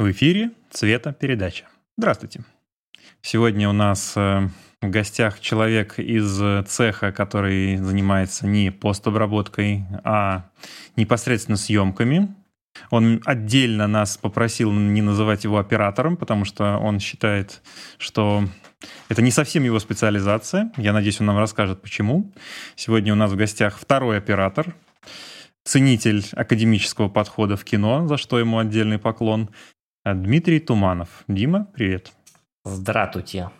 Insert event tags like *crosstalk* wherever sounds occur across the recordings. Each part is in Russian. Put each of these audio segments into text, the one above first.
В эфире «Цвета передача». Здравствуйте. Сегодня у нас э, в гостях человек из цеха, который занимается не постобработкой, а непосредственно съемками. Он отдельно нас попросил не называть его оператором, потому что он считает, что это не совсем его специализация. Я надеюсь, он нам расскажет, почему. Сегодня у нас в гостях второй оператор, ценитель академического подхода в кино, за что ему отдельный поклон, Дмитрий Туманов. Дима, привет. Здравствуйте.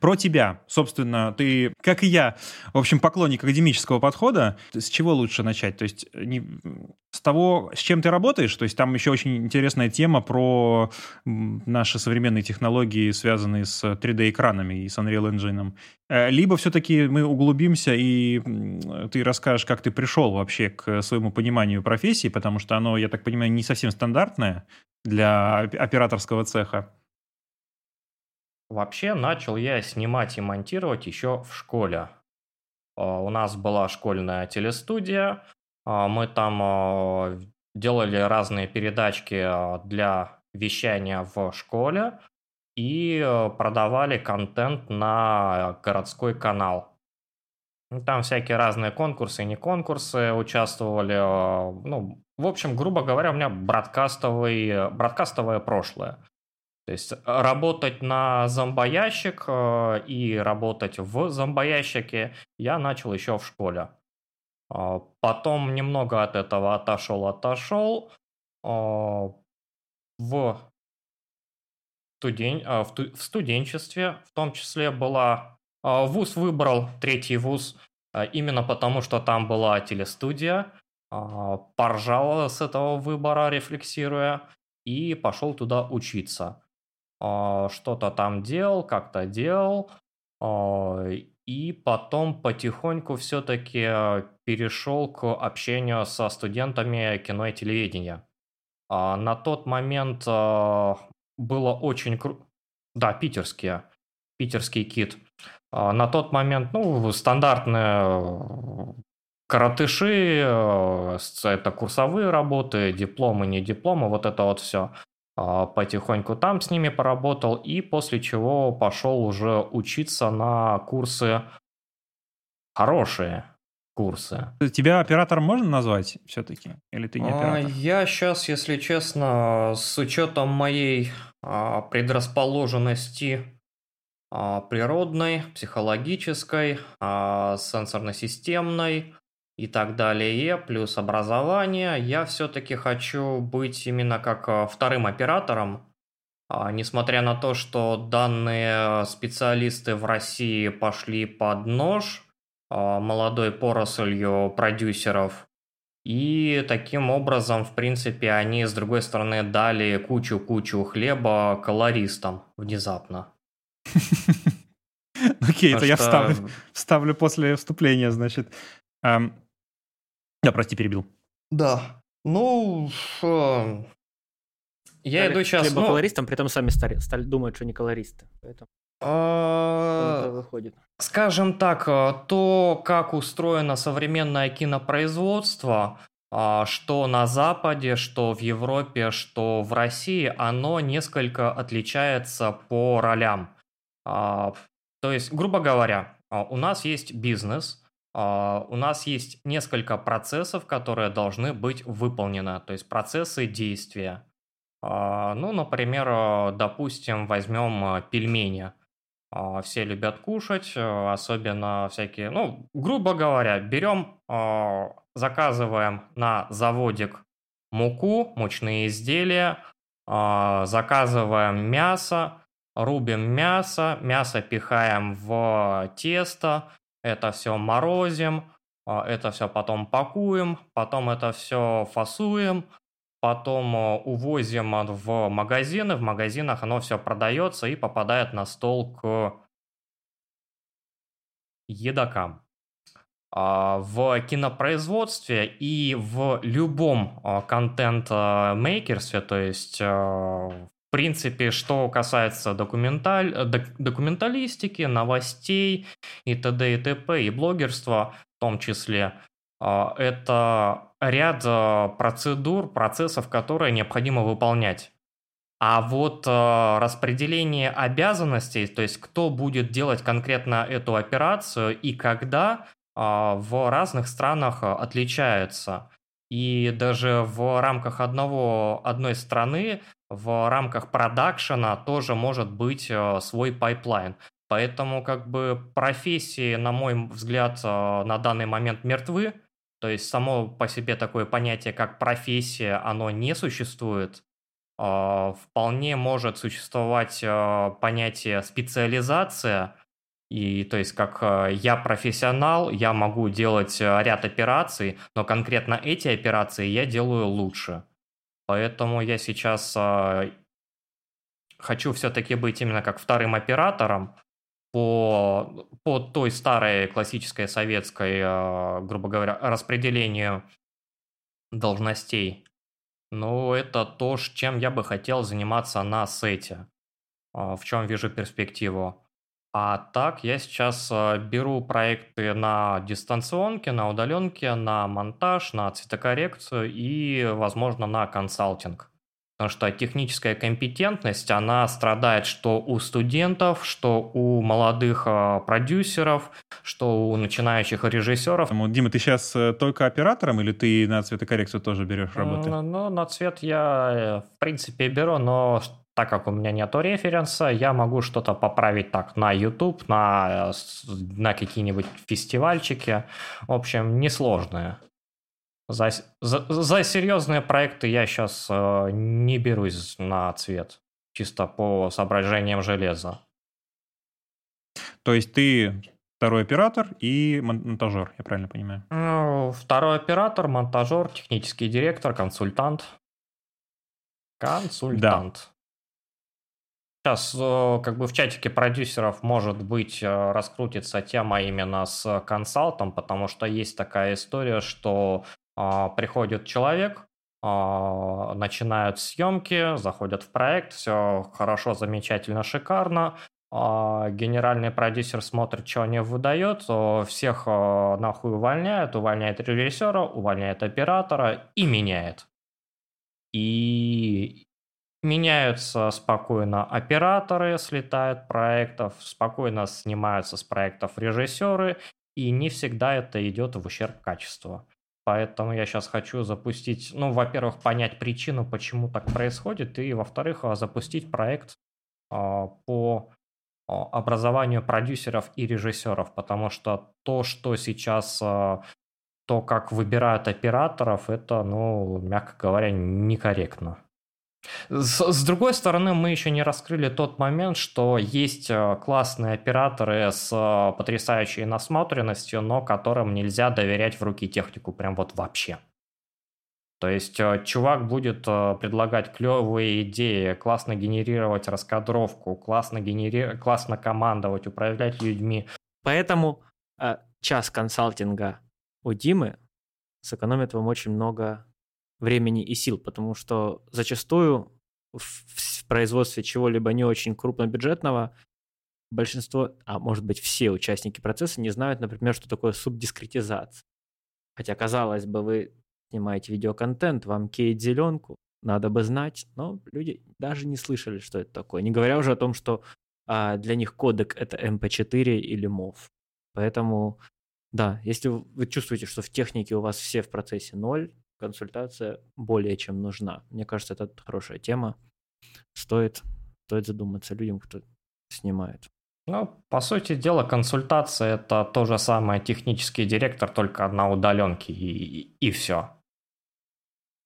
Про тебя, собственно, ты, как и я, в общем, поклонник академического подхода. С чего лучше начать? То есть не, с того, с чем ты работаешь? То есть там еще очень интересная тема про наши современные технологии, связанные с 3D-экранами и с Unreal Engine. Э, либо все-таки мы углубимся, и ты расскажешь, как ты пришел вообще к своему пониманию профессии, потому что оно, я так понимаю, не совсем стандартное для операторского цеха. Вообще начал я снимать и монтировать еще в школе. А, у нас была школьная телестудия, а, мы там а, делали разные передачки для вещания в школе и продавали контент на городской канал. Там всякие разные конкурсы не конкурсы участвовали. Ну, в общем, грубо говоря, у меня бродкастовый, бродкастовое прошлое. То есть э, работать на зомбоящик э, и работать в зомбоящике я начал еще в школе. А, потом немного от этого отошел, отошел. В, студен... В студенчестве в том числе была... Вуз выбрал, третий вуз, именно потому что там была телестудия. Поржал с этого выбора, рефлексируя, и пошел туда учиться. А, что-то там делал, как-то делал, а, и потом потихоньку все-таки перешел к общению со студентами кино и телевидения. А, на тот момент было очень круто. Да, питерские. Питерский кит. На тот момент, ну, стандартные коротыши, это курсовые работы, дипломы, не дипломы, вот это вот все. А, потихоньку там с ними поработал, и после чего пошел уже учиться на курсы хорошие курсы. Тебя оператором можно назвать все-таки? Или ты не а, оператор? Я сейчас, если честно, с учетом моей а, предрасположенности природной, психологической, сенсорно-системной, и так далее, плюс образование, я все-таки хочу быть именно как э, вторым оператором, а, несмотря на то, что данные специалисты в России пошли под нож а, молодой порослью продюсеров, и таким образом, в принципе, они, с другой стороны, дали кучу-кучу хлеба колористам внезапно. *laughs* Окей, это я вставлю после вступления, значит. Да, прости, перебил. Да. Ну, э, я Стали иду сейчас... Либо ну... колористом, при этом сами стали, стали думают, что не колористы. Поэтому... А... выходит. Скажем так, э, то, как устроено современное кинопроизводство, а, что на Западе, что в Европе, что в России, оно несколько отличается по ролям. А, то есть, грубо говоря, у нас есть бизнес, у нас есть несколько процессов, которые должны быть выполнены, то есть процессы действия. А, ну, например, э, допустим, возьмем э, пельмени. А, все любят кушать, э, особенно всякие, ну, грубо говоря, берем, заказываем на заводик муку, мучные изделия, заказываем мясо, рубим мясо, мясо пихаем в тесто, это все морозим, а, это все потом пакуем, потом это все фасуем, потом а, увозим в магазины, в магазинах оно все продается и попадает на стол к едокам. А, в кинопроизводстве и в любом контент-мейкерстве, то есть в принципе, что касается документаль... Э, документалистики, новостей и т.д. и т.п. и блогерства в том числе, а, это ряд а, процедур, процессов, которые необходимо выполнять. А вот э, распределение обязанностей, то есть кто будет делать конкретно эту операцию и когда, э, в разных странах отличается. И даже в рамках одного, одной страны, в рамках продакшена тоже может быть э, свой пайплайн. Поэтому как бы профессии, на мой взгляд, э, на данный момент мертвы. То есть само по себе такое понятие, как профессия, оно не существует. А, вполне может существовать а, понятие специализация, и то есть как я профессионал, я могу делать ряд операций, но конкретно эти операции я делаю лучше. Поэтому я сейчас хочу все-таки быть именно как вторым оператором по, по той старой классической советской, грубо говоря, распределению должностей. Ну, это то, чем я бы хотел заниматься на сете. А, в чем вижу перспективу. А так, я сейчас а, беру проекты на дистанционке, на удаленке, на монтаж, на цветокоррекцию и, возможно, на консалтинг. Потому что техническая компетентность, она страдает что у студентов, что у молодых э, продюсеров, что у начинающих режиссеров. Дима, ты сейчас э, только оператором или ты на цветокоррекцию тоже берешь работы? Ну, на цвет я, э, в принципе, беру, но так как у меня нету референса, я могу что-то поправить так на YouTube, на, на какие-нибудь фестивальчики. В общем, несложное. За, за, за серьезные проекты я сейчас э, не берусь на цвет, чисто по соображениям железа. То есть ты второй оператор и монтажер, я правильно понимаю? Ну, второй оператор, монтажер, технический директор, консультант. Консультант. Да. Сейчас э, как бы в чатике продюсеров может быть э, раскрутится тема именно с консалтом, потому что есть такая история, что а, приходит человек, а, начинают съемки, заходят в проект, все хорошо, замечательно, шикарно. А, генеральный продюсер смотрит, что они выдают, всех нахуй увольняет, увольняет режиссера, увольняет оператора и меняет. И меняются спокойно операторы, слетают проектов, спокойно снимаются с проектов режиссеры, и не всегда это идет в ущерб качеству. Поэтому я сейчас хочу запустить, ну, во-первых, понять причину, почему так происходит, и, во-вторых, а, запустить проект а, по а, образованию продюсеров и режиссеров, потому что то, что сейчас, то, как выбирают операторов, это, ну, мягко говоря, некорректно. С, с другой стороны, мы еще не раскрыли тот момент, что есть э, классные операторы с э, потрясающей насмотренностью, но которым нельзя доверять в руки технику прям вот вообще. То есть э, чувак будет предлагать клевые идеи, классно генерировать раскадровку, классно, генери... классно командовать, управлять людьми. Поэтому час консалтинга у Димы сэкономит вам очень много времени и сил, потому что зачастую в, производстве чего-либо не очень крупнобюджетного большинство, а может быть все участники процесса не знают, например, что такое субдискретизация. Хотя, казалось бы, вы снимаете видеоконтент, вам кейт зеленку, надо бы знать, но люди даже не слышали, что это такое. Не говоря уже о том, что а, для них кодек это MP4 или MOV. Поэтому, да, если вы чувствуете, что в технике у вас все в процессе ноль, консультация более чем нужна. Мне кажется, это хорошая тема. Стоит, стоит задуматься людям, кто снимает. Ну, по сути дела, консультация это то же самое технический директор, только на удаленке и, и, и все.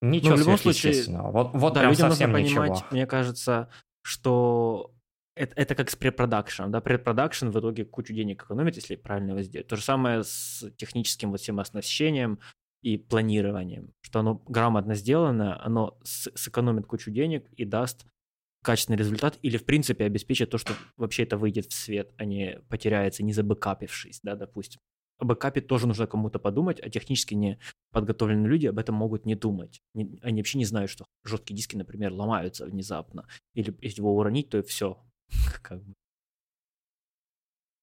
Ничего ну, в любом случае, вот, вот да, прям людям совсем нужно понимать, ничего. Мне кажется, что это, это как с препродакшеном, да, предпродакшн в итоге кучу денег экономит, если правильно его сделать. То же самое с техническим вот всем оснащением, и планированием, что оно грамотно сделано, оно сэкономит кучу денег и даст качественный результат или, в принципе, обеспечит то, что вообще это выйдет в свет, а не потеряется, не забэкапившись, да, допустим. О бэкапе тоже нужно кому-то подумать, а технически не подготовленные люди об этом могут не думать. Они вообще не знают, что жесткие диски, например, ломаются внезапно. Или если его уронить, то все. *laughs* Как бы.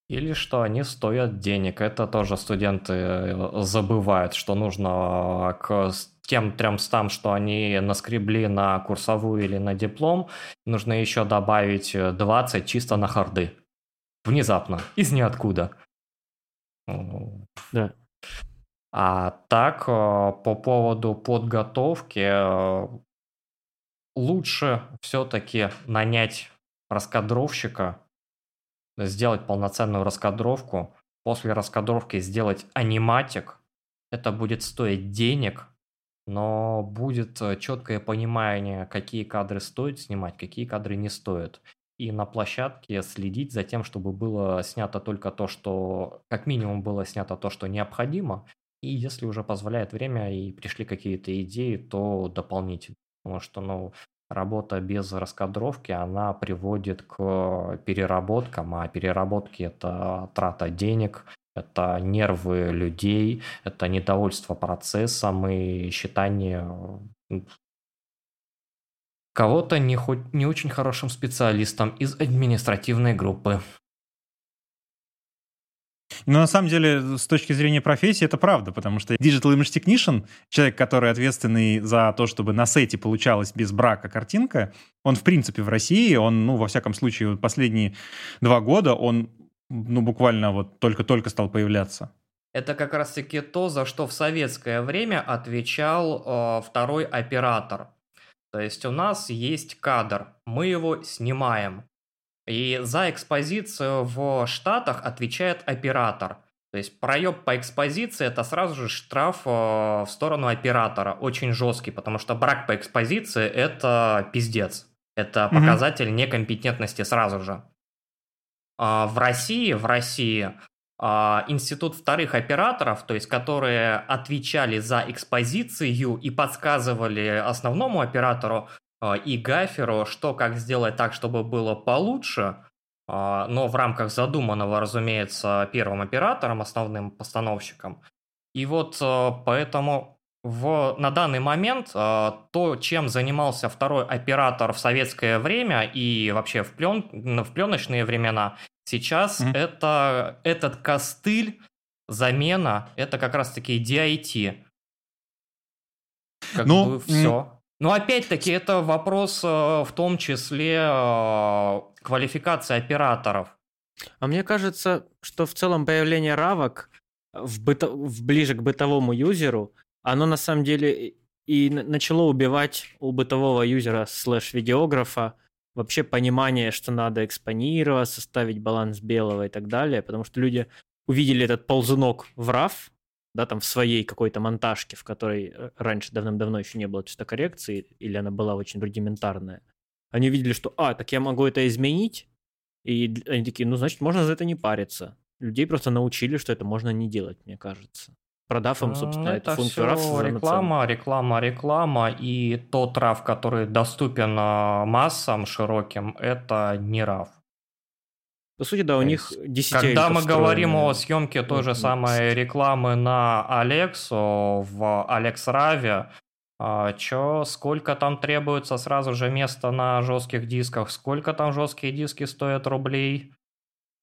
Или что они стоят денег. Это тоже студенты э, забывают, что нужно к тем 300, что они наскребли на курсовую или на диплом, нужно еще добавить 20 чисто на харды. Внезапно, из ниоткуда. Да. А так, э, по поводу подготовки, э, лучше все-таки нанять раскадровщика, сделать полноценную раскадровку, после раскадровки сделать аниматик. Это будет стоить денег, но будет э, четкое понимание, какие кадры стоит снимать, какие кадры не стоит. И на площадке следить за тем, чтобы было снято только то, что, как минимум, было снято то, что необходимо. И если уже позволяет время и пришли какие-то идеи, то дополнительно. Потому что, ну, работа без раскадровки, она приводит к переработкам, а переработки – это трата денег, это нервы людей, это недовольство процессом и считание кого-то не, хоть, не очень хорошим специалистом из административной группы. Но на самом деле, с точки зрения профессии, это правда, потому что Digital Image Technician, человек, который ответственный за то, чтобы на сете получалась без брака картинка, он, в принципе, в России, он, ну, во всяком случае, последние два года, он, ну, буквально вот только-только стал появляться. Это как раз-таки то, за что в советское время отвечал э, второй оператор. То есть у нас есть кадр, мы его снимаем. И за экспозицию в Штатах отвечает оператор. То есть проеб по экспозиции это сразу же штраф э, в сторону оператора, очень жесткий, потому что брак по экспозиции это пиздец. Это mm-hmm. показатель некомпетентности сразу же. А в России, в России а, институт вторых операторов, то есть которые отвечали за экспозицию и подсказывали основному оператору и гаферу, что как сделать так, чтобы было получше, а, но в рамках задуманного, разумеется, первым оператором, основным постановщиком. И вот поэтому в, на данный момент то, чем занимался второй оператор в советское время и вообще в, плен, в пленочные времена, Сейчас mm-hmm. это, этот костыль, замена, это как раз-таки DIT. Как ну, бы все. Но опять-таки это вопрос э, в том числе э, квалификации операторов. А мне кажется, что в целом появление равок в быто... в ближе к бытовому юзеру, оно на самом деле и начало убивать у бытового юзера слэш-видеографа вообще понимание, что надо экспонировать, составить баланс белого и так далее, потому что люди увидели этот ползунок в RAW, да, там в своей какой-то монтажке, в которой э, раньше давным-давно еще не было цветокоррекции, или она была очень рудиментарная. Они увидели, что, а, так я могу это изменить, и они такие, ну, значит, можно за это не париться. Людей просто научили, что это можно не делать, мне кажется продав им, собственно, это эту функцию RAW. реклама, реклама, реклама, и тот RAW, который доступен а, массам широким, это не RAW. По сути, да, у них десятилетия. Когда мы говорим о съемке той же самой рекламы на Алексу в AlexRAV, а, чё, сколько там требуется сразу же места на жестких дисках, сколько там жесткие диски стоят рублей,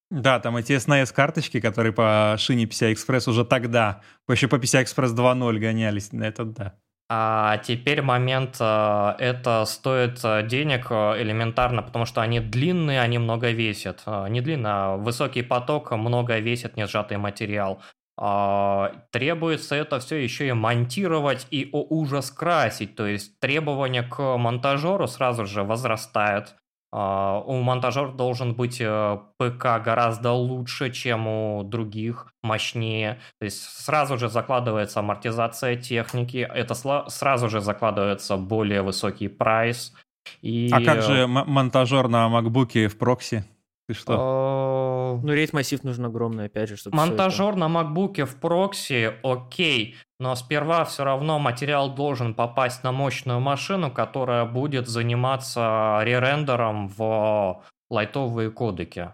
да, там эти SNES карточки, которые по шине PCI Express уже тогда, еще по PCI Express 2.0 гонялись, это да. А теперь момент, э, это стоит э, денег э, элементарно, потому что они длинные, они много весят. Не длинно, а высокий поток много весит, не сжатый материал. А, требуется это все еще и монтировать и о ужас красить, то есть требования к монтажеру сразу же возрастают. Uh, у монтажера должен быть uh, ПК гораздо лучше, чем у других, мощнее. То есть сразу же закладывается амортизация техники, это сразу же закладывается более высокий прайс. И... А как же монтажер на макбуке в прокси? Ты что? Э... Ну, рейд массив нужен огромный, опять же, чтобы Монтажер это... на макбуке в прокси, окей, но сперва все равно материал должен попасть на мощную машину, которая будет заниматься ререндером в лайтовые кодеки.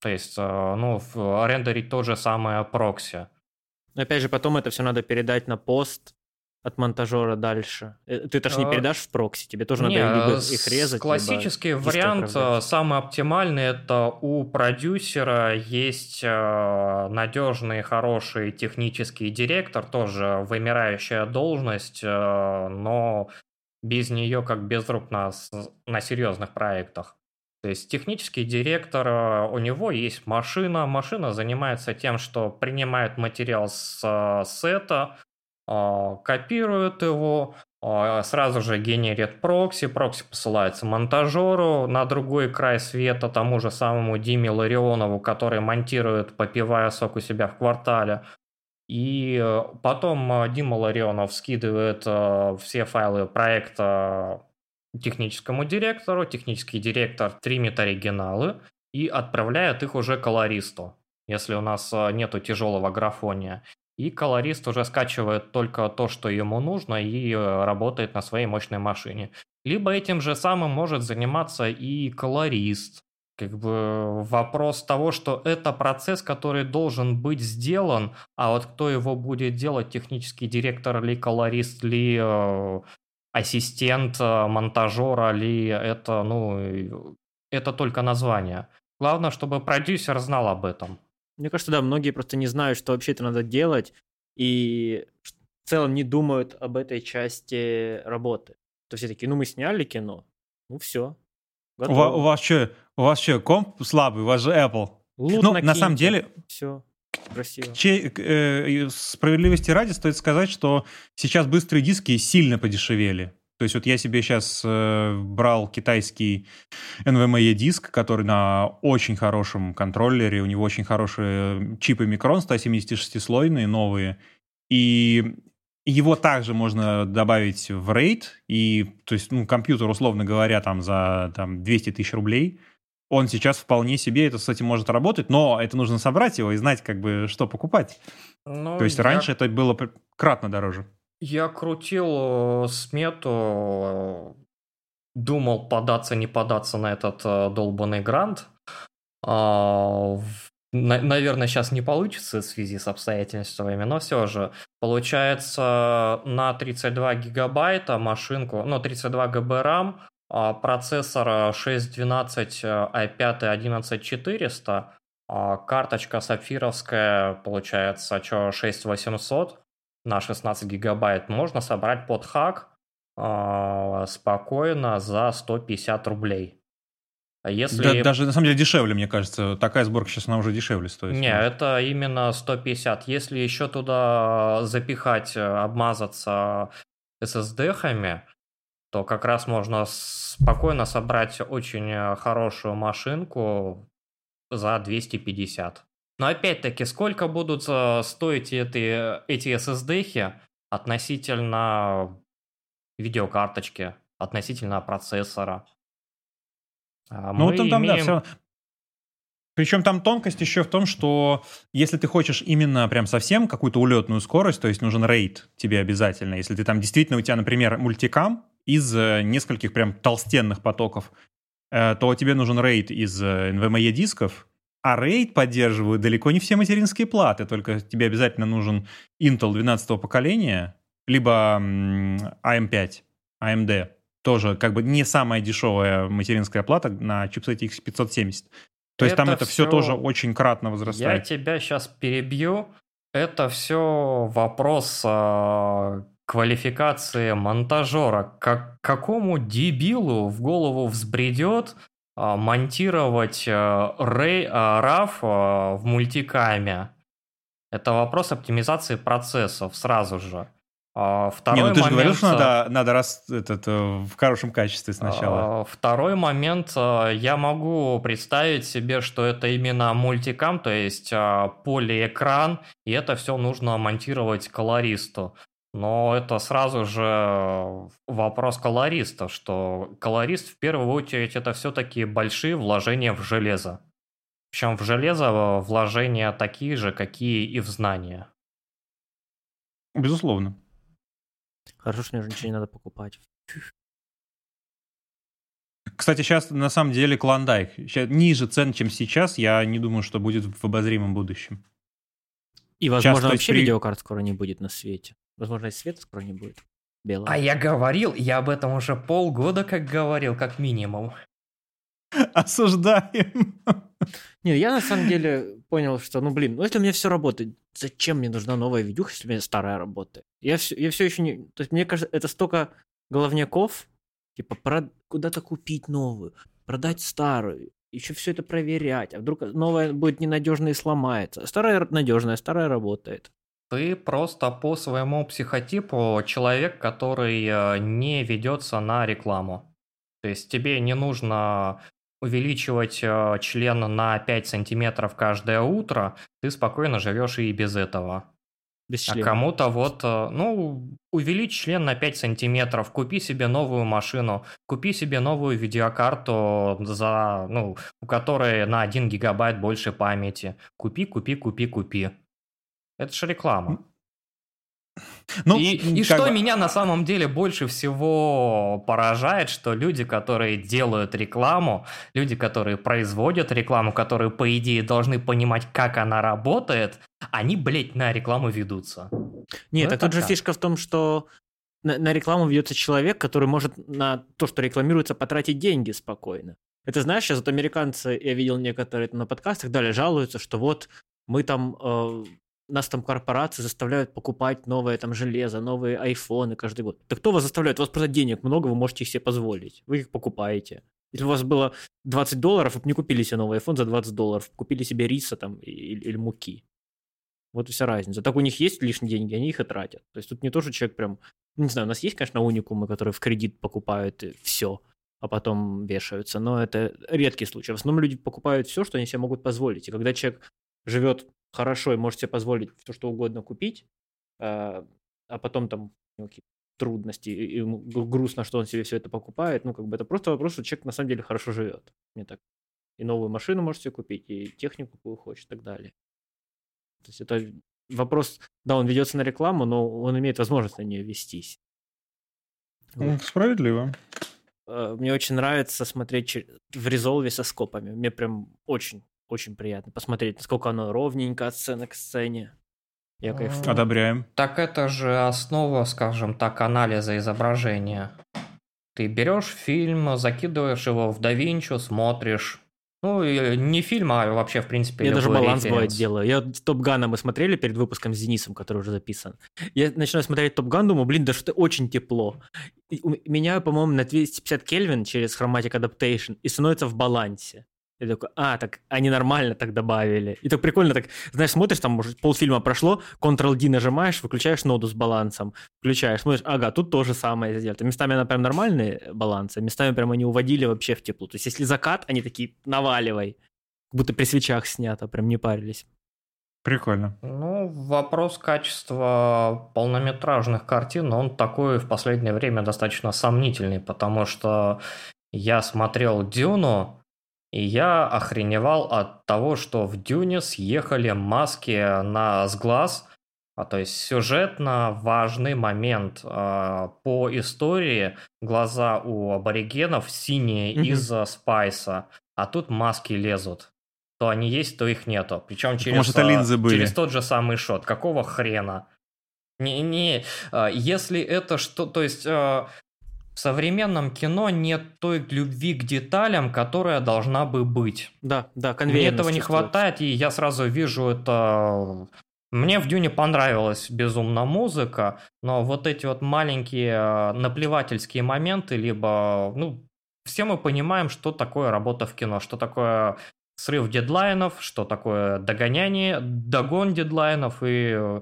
То есть, э, ну, рендерить то же самое прокси. Опять же, потом это все надо передать на пост, от монтажера дальше? Э, ты это же не А, передашь в прокси, тебе тоже Не, надо либо их резать, Классический либо вариант, э, самый оптимальный, это у продюсера есть э, надежный, хороший технический директор, тоже вымирающая должность, но без нее как без рук на, на серьезных проектах. То есть технический директор, у него есть машина, машина занимается тем, что принимает материал с сета, копирует его, а, сразу же генерит прокси, прокси посылается монтажеру на другой край света, тому же самому Диме Ларионову, который монтирует, попивая сок у себя в квартале. И э, потом э, Дима Ларионов скидывает э, все файлы проекта техническому директору, технический директор тримит оригиналы и отправляет их уже колористу, если у нас нету тяжелого графония. И колорист уже скачивает только то, что ему нужно, и э, работает на своей мощной машине. Либо этим же самым может заниматься и колорист. Как бы вопрос того, что это процесс, который должен быть сделан, а вот кто его будет делать, технический директор ли, колорист ли, э, ассистент э, монтажера ли, это, ну, это только название. Главное, чтобы продюсер знал об этом. Мне кажется, да, многие просто не знают, что вообще это надо делать, и в целом не думают об этой части работы. То все такие, ну мы сняли кино, ну все. У, ва- у вас что, у вас что, комп слабый, у вас же Apple. ну, на самом деле, Все, красиво. Че- э, справедливости ради стоит сказать, что сейчас быстрые диски сильно подешевели. То есть вот я себе сейчас брал китайский NVMe диск, который на очень хорошем контроллере, у него очень хорошие чипы микрон 176-слойные, новые, и его также можно добавить в RAID, и, то есть, ну, компьютер, условно говоря, там за там, 200 тысяч рублей, он сейчас вполне себе это этим может работать, но это нужно собрать его и знать, как бы, что покупать. Ну, То есть я- раньше это было кратно дороже. Я крутил э, смету, э, думал податься, не податься на этот э, долбанный грант. А, Наверное, сейчас не получится в связи с обстоятельствами, но все же. Получается, на 32 гигабайта машинку, ну, 32 ГБ RAM, процессор 612 i5 11400, а, карточка сапфировская, получается, что 6800, на 16 гигабайт можно собрать под хак а, спокойно за 150 рублей. А Если... Да- даже на самом деле дешевле, мне кажется. Такая сборка сейчас она уже дешевле стоит. Не, это именно 150. Если еще туда запихать, э, обмазаться SSD-хами, то как раз можно спокойно собрать очень э, хорошую машинку за 250. Но опять-таки, сколько будут э, стоить эти, эти SSD-хи относительно видеокарточки, относительно процессора? А Ну, мы там, там, да, имеем- всё равно. Причем там тонкость еще в том, что если ты хочешь именно прям совсем какую-то улетную скорость, то есть нужен рейд тебе обязательно, если ты там действительно у тебя, например, мультикам из э, нескольких прям толстенных потоков, э, то тебе нужен рейд из NVMe дисков, а рейд поддерживают далеко не все материнские платы, только тебе обязательно нужен Intel 12 поколения, либо м, AM5, AMD. Тоже как бы не самая дешевая материнская плата на чипсете X570. То есть там Это это все тоже очень кратно Я возрастает. тебя сейчас перебью. Это все вопрос а, квалификации монтажера. Как, какому дебилу в голову взбредет а, монтировать а, рей, а, RAW а, в мультикаме? Это вопрос оптимизации процессов сразу же. А, Второй Не, ну ты же говорил, момент, что а, надо, надо раз, этот, э, в хорошем качестве сначала. А, Второй момент, а, я могу представить себе, что это именно мультикам, то есть а, полиэкран, и это все нужно монтировать колористу. Но это сразу же вопрос колориста, что колорист в первую очередь это все-таки большие вложения в железо. Причем в железо вложения такие же, какие и в знания. Безусловно. Хорошо, что мне уже ничего не надо покупать. Кстати, сейчас на самом деле клондайк. Ща- ниже цен, чем сейчас, я не думаю, что будет в обозримом будущем. И, возможно, есть вообще при- видеокарт скоро не будет на свете. Возможно, и свет скоро не будет. Белого. А я говорил, я об этом уже полгода как говорил, как минимум. *laughs* Осуждаем. Не, я на самом деле понял, что, ну блин, ну если у меня все работает, зачем мне нужна новая видюха, если у меня старая работает? Я все, я все еще не... То есть мне кажется, это столько головняков, типа про... куда-то купить новую, продать старую, еще все это проверять, а вдруг новая будет ненадежная и сломается. Старая надежная, старая работает. Ты просто по своему психотипу человек, который э, не ведется на рекламу. То есть тебе не нужно увеличивать э, член на 5 сантиметров каждое утро, ты спокойно живешь и без этого. Без А кому-то вот, э, ну, увеличь член на 5 сантиметров, купи себе новую машину, купи себе новую видеокарту, за, ну, у которой на 1 гигабайт больше памяти. Купи, купи, купи, купи. Это же реклама. Ну, и и что бы- меня на самом деле больше всего поражает, что люди, которые делают рекламу, люди, которые производят рекламу, которые, по идее, должны понимать, как она работает, они, блядь, на рекламу ведутся. Нет, Ну, это тут же так. фишка в том, что на, на рекламу ведется человек, который может на то, что рекламируется, потратить деньги спокойно. Это знаешь, сейчас вот американцы, я видел некоторые на подкастах, далее жалуются, что вот мы там, э, нас там корпорации заставляют покупать новое там железо, новые айфоны каждый год. Да кто вас заставляет? У вас просто денег много, вы можете их себе позволить. Вы их покупаете. Если у вас было 20 долларов, вы бы не купили себе новый iPhone за 20 долларов, купили себе риса там или, или муки. Вот вся разница. Так у них есть лишние деньги, они их и тратят. То есть тут не то, что человек прям... Не знаю, у нас есть, конечно, уникумы, которые в кредит покупают все, а потом вешаются, но это редкий случай. В основном люди покупают все, что они себе могут позволить. И когда человек живет хорошо и может себе позволить все, что угодно купить, а а потом там какие-то трудности, и ему гру- грустно, что он себе все это покупает, ну, как бы это просто вопрос, что человек на самом деле хорошо живет. Мне так. И новую машину может себе купить, и технику, какую хочет, и так далее. То есть это вопрос, да, он ведется на рекламу, но он имеет возможность на нее вестись. М, Справедливо. Э, Мне очень нравится смотреть в резолве со скопами. Мне прям очень, очень приятно посмотреть, насколько оно ровненько от сцены к сцене. Я кайфую. Одобряем. Так это же основа, скажем так, анализа изображения. Ты берешь фильм, закидываешь его в DaVinci, смотришь. Ну, не фильм, а вообще, в принципе, Я даже баланс бывает делаю. Я Топ Гана мы смотрели перед выпуском с Денисом, который уже записан. Я начинаю смотреть Топ Ган, думаю, блин, да что очень тепло. И у- меняю, по-моему, на 250 Кельвин через Chromatic Adaptation и становится в балансе. Я такой, а, так они нормально так добавили. И так прикольно, так, знаешь, смотришь, там, может, полфильма прошло, Ctrl-D нажимаешь, выключаешь ноду с балансом, включаешь, смотришь, ага, тут то же самое сделано. Местами она прям нормальные балансы, местами прям они уводили вообще в тепло. То есть если закат, они такие, наваливай. Как будто при свечах снято, прям не парились. Прикольно. Ну, вопрос качества полнометражных картин, он такой в последнее время достаточно сомнительный, потому что я смотрел «Дюну», и я охреневал от того, что в «Дюне» съехали маски на с глаз, а то есть сюжетно важный момент а, по истории. Глаза у аборигенов синие Мгм. из-за спайса, а тут маски лезут. То они есть, то их нету. Причем через, это а, линзы были. через тот же самый шот. Какого хрена? Не, не, а, если это что, то есть а, в современном кино нет той любви к деталям, которая должна бы быть. Да, да, Мне этого не хватает, и я сразу вижу это. Мне в Дюне понравилась безумно музыка, но вот эти вот маленькие э, наплевательские моменты, либо, ну, все мы понимаем, что такое работа в кино, что такое срыв дедлайнов, что такое догоняние, догон дедлайнов, и э,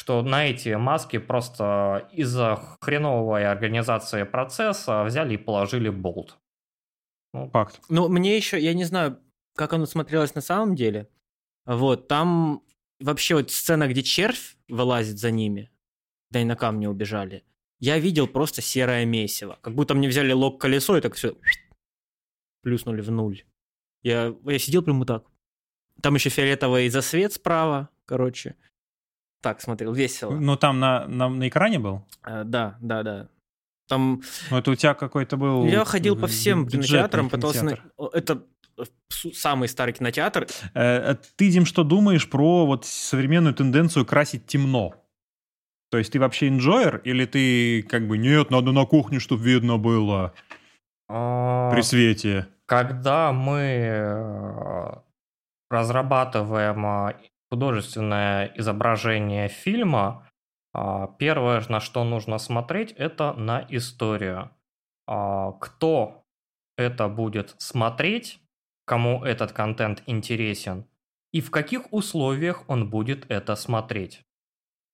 что на эти маски просто из-за хреновой организации процесса взяли и положили болт. Факт. Ну, мне еще, я не знаю, как оно смотрелось на самом деле. Вот, там вообще вот сцена, где червь вылазит за ними, да и на камни убежали. Я видел просто серое месиво. Как будто мне взяли лог колесо и так все плюснули в нуль. Я, я сидел прямо так. Там еще фиолетовый засвет справа, короче. Так, смотрел, весело. Ну, там на, на, на экране был? Э, да, да, да. Там Ну, это у тебя какой-то был... я ходил по всем кинотеатрам, пытался... на- кинотеатр. Это э, самый старый кинотеатр. Э, Ты, Дим, что думаешь про вот современную тенденцию красить темно? То есть ты вообще инжойер, или ты как бы, нет, надо на кухне, чтобы видно было А, при свете? Когда мы разрабатываем а, художественное изображение фильма, а, первое, на что нужно смотреть, это на историю. А, Кто это будет смотреть, кому этот контент интересен, и в каких условиях он будет это смотреть.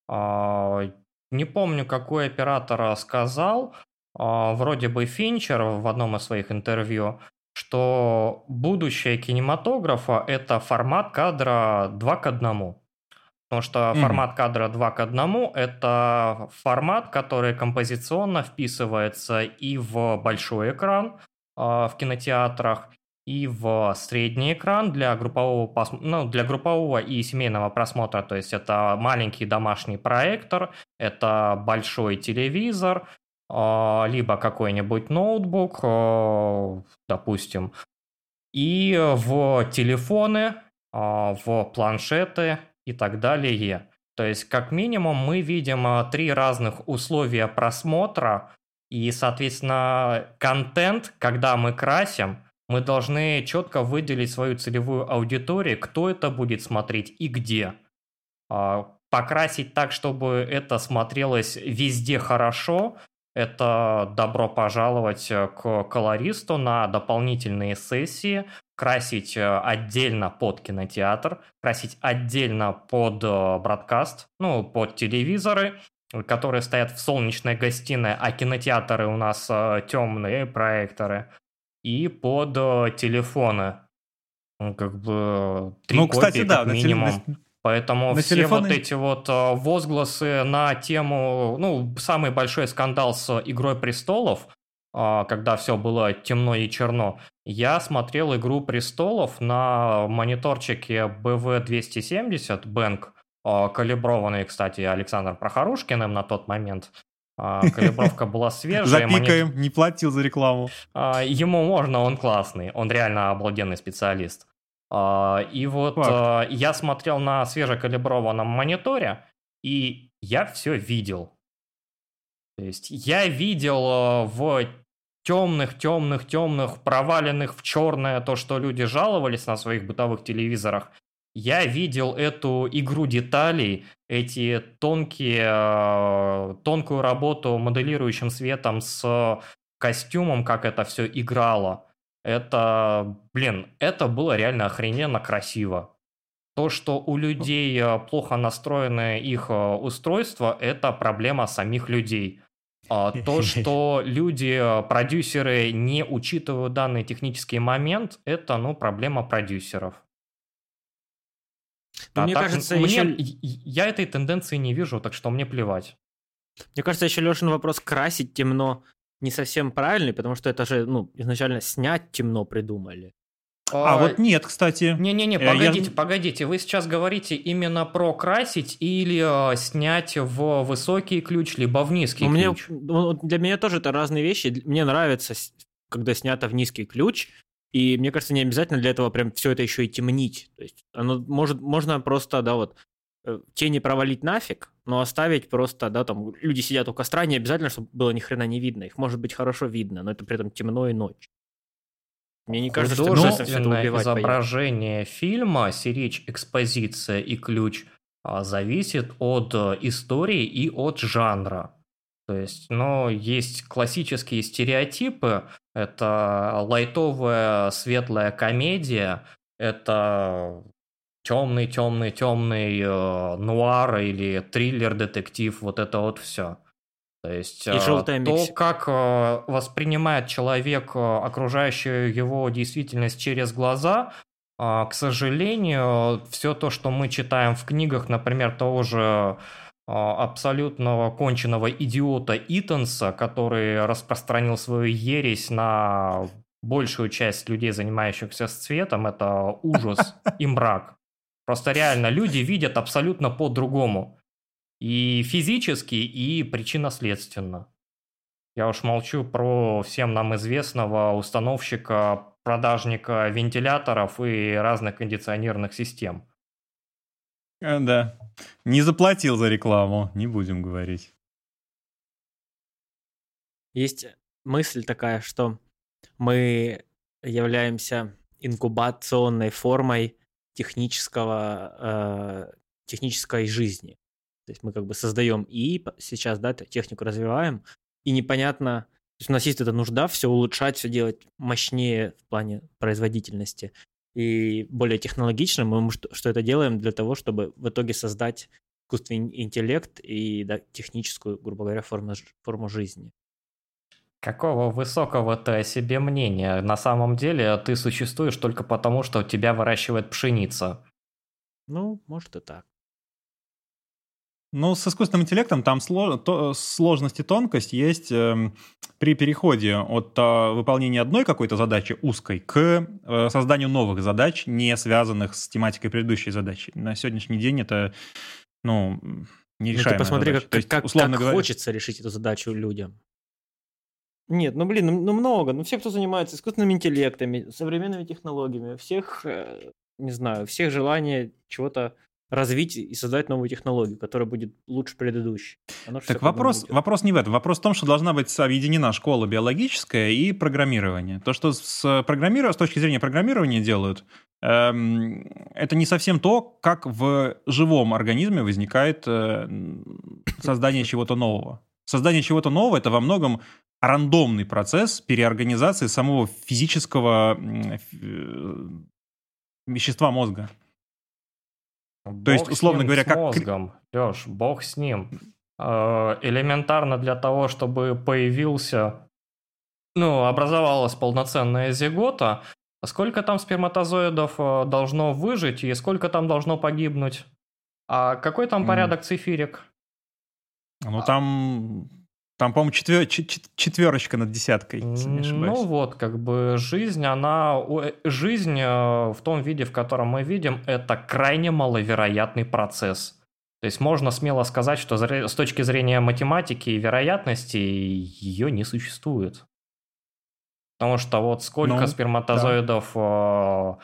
А, Не помню, какой оператор сказал, вроде бы Финчер в одном из своих интервью, что будущее кинематографа – это формат кадра 2 к 1. Потому что Мгм. формат кадра 2 к 1 – это формат, который композиционно вписывается и в большой экран а, в кинотеатрах, и в средний экран для группового, пос- ну, для группового и семейного просмотра. То есть это маленький домашний проектор, это большой телевизор, либо какой-нибудь ноутбук, а, допустим, и в телефоны, а, в планшеты и так далее. То есть, как минимум, мы видим а, три разных условия просмотра, и, соответственно, контент, когда мы красим, мы должны четко выделить свою целевую аудиторию, кто это будет смотреть и где. А, Покрасить так, чтобы это смотрелось везде хорошо, это добро пожаловать э, к колористу на дополнительные сессии, красить э, отдельно под кинотеатр, красить отдельно под э, бродкаст, ну, под телевизоры, которые стоят в солнечной гостиной, а кинотеатры у нас темные проекторы, и под телефоны. Ну, Как бы три ну, кстати, копии, да, на теле- минимум. на- Поэтому На все телефоны- вот эти вот э, возгласы на тему, ну, самый большой скандал с «Игрой престолов», а, когда все было темно и черно, я смотрел «Игру престолов» на мониторчике BV270 Бэнк, а, калиброванный, кстати, Александром Прохорушкиным на тот момент. А, Калибровка *laughs* была свежая. Запикаем, не платил за рекламу. Ему можно, он классный, он реально обалденный специалист. А, И вот Факт. а, я смотрел на свежекалиброванном мониторе, и я все видел. То есть я видел а, в темных, темных, темных, проваленных в черное то, что люди жаловались на своих бытовых телевизорах. Я видел эту игру деталей, эти тонкие, тонкую работу моделирующим светом с костюмом, как это все играло. Это, блин, это было реально охрененно красиво. То, что у людей э, плохо настроены их э, устройства, это проблема самих людей. А То, *laughs* что люди, э, продюсеры, не учитывают данный технический момент, это, ну, проблема продюсеров. Но А мне так, кажется, мне- еще... я этой тенденции не вижу, так что мне плевать. Мне кажется, еще Лешин вопрос красить темно не совсем правильный, потому что это же, ну, изначально снять темно придумали. А вот нет, кстати. Не-не-не, Э, я- погодите, погодите. Вы сейчас говорите именно про красить или э, снять в высокий ключ, либо в низкий ключ? ну, вот для меня тоже это разные вещи. Мне нравится, когда снято в низкий ключ, и мне кажется, не обязательно для этого прям все это еще и темнить. То есть оно может, можно просто, да, вот э, тени провалить нафиг, но оставить просто, да, там люди сидят у костра, не обязательно, чтобы было ни хрена не видно. Их может быть хорошо видно, но это при этом темно и ночь. Мне не кажется, что всё это убивать изображение фильма, сиречь, экспозиция и ключ а, зависит от э, истории и от жанра. То есть, ну, есть классические стереотипы. Это лайтовая светлая комедия, это темный, темный, темный э, нуар или триллер, детектив, вот это вот все. То есть И э, желтая то, Мексика. как э, воспринимает человек э, окружающую его действительность через глаза, к сожалению, все то, что мы читаем в книгах, например, того же абсолютного конченного идиота Итанса, который распространил свою ересь на большую часть людей, занимающихся с цветом, это ужас и мрак. Просто реально люди видят абсолютно по-другому. И физически, и причинно-следственно. Я уж молчу про всем нам известного установщика, продажника вентиляторов и разных кондиционерных систем. А, да. Не заплатил за рекламу, не будем говорить. Есть мысль такая, что мы являемся инкубационной формой технического, э, технической жизни. То есть мы как бы создаем и сейчас, да, технику развиваем, и непонятно, то есть у нас есть эта нужда все улучшать, все делать мощнее в плане производительности и более технологично. Мы что, что это делаем для того, чтобы в итоге создать искусственный интеллект и да, техническую, грубо говоря, форму, форму жизни. Какого высокого ты о себе мнения? На самом деле ты существуешь только потому, что тебя выращивает пшеница. Ну, может и так. Ну, с искусственным интеллектом там слож... то, сложность и тонкость есть э, при переходе от э, выполнения одной какой-то задачи узкой к э, созданию новых задач, не связанных с тематикой предыдущей задачи. На сегодняшний день это, ну, нерешаемая ну, ты посмотри, задача. как, есть, как, условно как говоря... хочется решить эту задачу людям. Нет, ну блин, ну, ну много. Ну все, кто занимается искусственными интеллектами, современными технологиями, всех, э, не знаю, всех желание чего-то развить и создать новую технологию, которая будет лучше предыдущей. Оно так вопрос, вопрос не в этом. Вопрос в том, что должна быть объединена школа биологическая и программирование. То, что с, программированием, с точки зрения программирования делают, эм, это не совсем то, как в живом организме возникает э, создание чего-то нового. Создание чего-то нового – это во многом рандомный процесс переорганизации самого физического э, вещества мозга. Бог То есть, условно говоря, как... мозгом, Леш, бог с ним. Э, элементарно для того, чтобы появился, ну, образовалась полноценная зигота, сколько там сперматозоидов э, должно выжить и сколько там должно погибнуть? А какой там порядок цифирик? Ну, там там, по-моему, четвер... четверочка над десяткой, если не ошибаюсь. Ну вот, как бы жизнь, она... Э, жизнь э, в том виде, в котором мы видим, это крайне маловероятный процесс. То есть можно смело сказать, что с точки зрения математики и вероятности ее не существует. Потому что вот сколько ну, сперматозоидов да.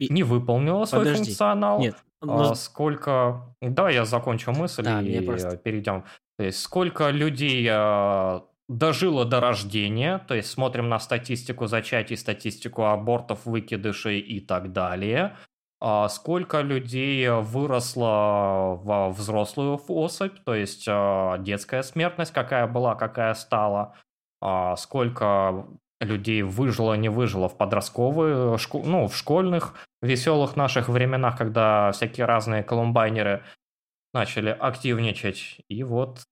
Э, не выполнило свой Подожди. функционал, Нет, но... сколько... Давай я закончу мысль да, и просто... перейдем. То есть сколько людей э, дожило до рождения, то есть смотрим на статистику зачатий, статистику абортов, выкидышей и так далее. А сколько людей выросло в взрослую особь, то есть э, детская смертность, какая была, какая стала. А сколько людей выжило, не выжило в подростковые, ну, в школьных веселых наших временах, когда всякие разные колумбайнеры начали активничать. И вот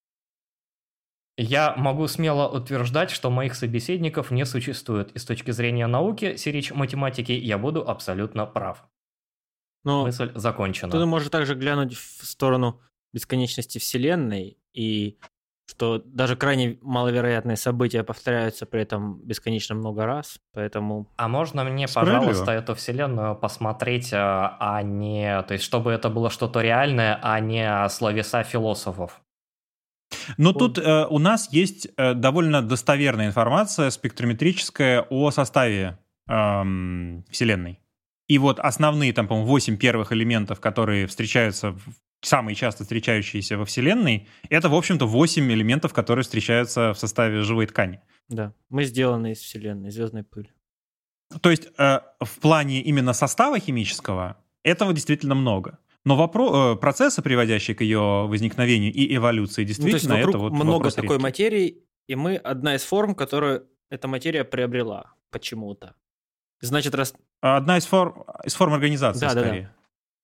я могу смело утверждать, что моих собеседников не существует. И с точки зрения науки, сирич математики, я буду абсолютно прав. Но Мысль закончена. Ты можешь также глянуть в сторону бесконечности Вселенной и что даже крайне маловероятные события повторяются при этом бесконечно много раз, поэтому... А можно мне, пожалуйста, эту вселенную посмотреть, а, а не... То есть, чтобы это было что-то реальное, а не словеса философов? Но вот. тут э, у нас есть э, довольно достоверная информация спектрометрическая о составе э, Вселенной. И вот основные, там, по-моему, 8 первых элементов, которые встречаются в самые часто встречающиеся во Вселенной, это, в общем-то, 8 элементов, которые встречаются в составе живой ткани. Да, мы сделаны из Вселенной, звездной пыли. То есть э, в плане именно состава химического этого действительно много. Но вопро- э, процессы, приводящие к ее возникновению и эволюции, действительно, ну, то есть это вот много такой редкий. материи, и мы одна из форм, которую эта материя приобрела почему-то. Значит, раз... Одна из форм, из форм организации, да, скорее. Да, да.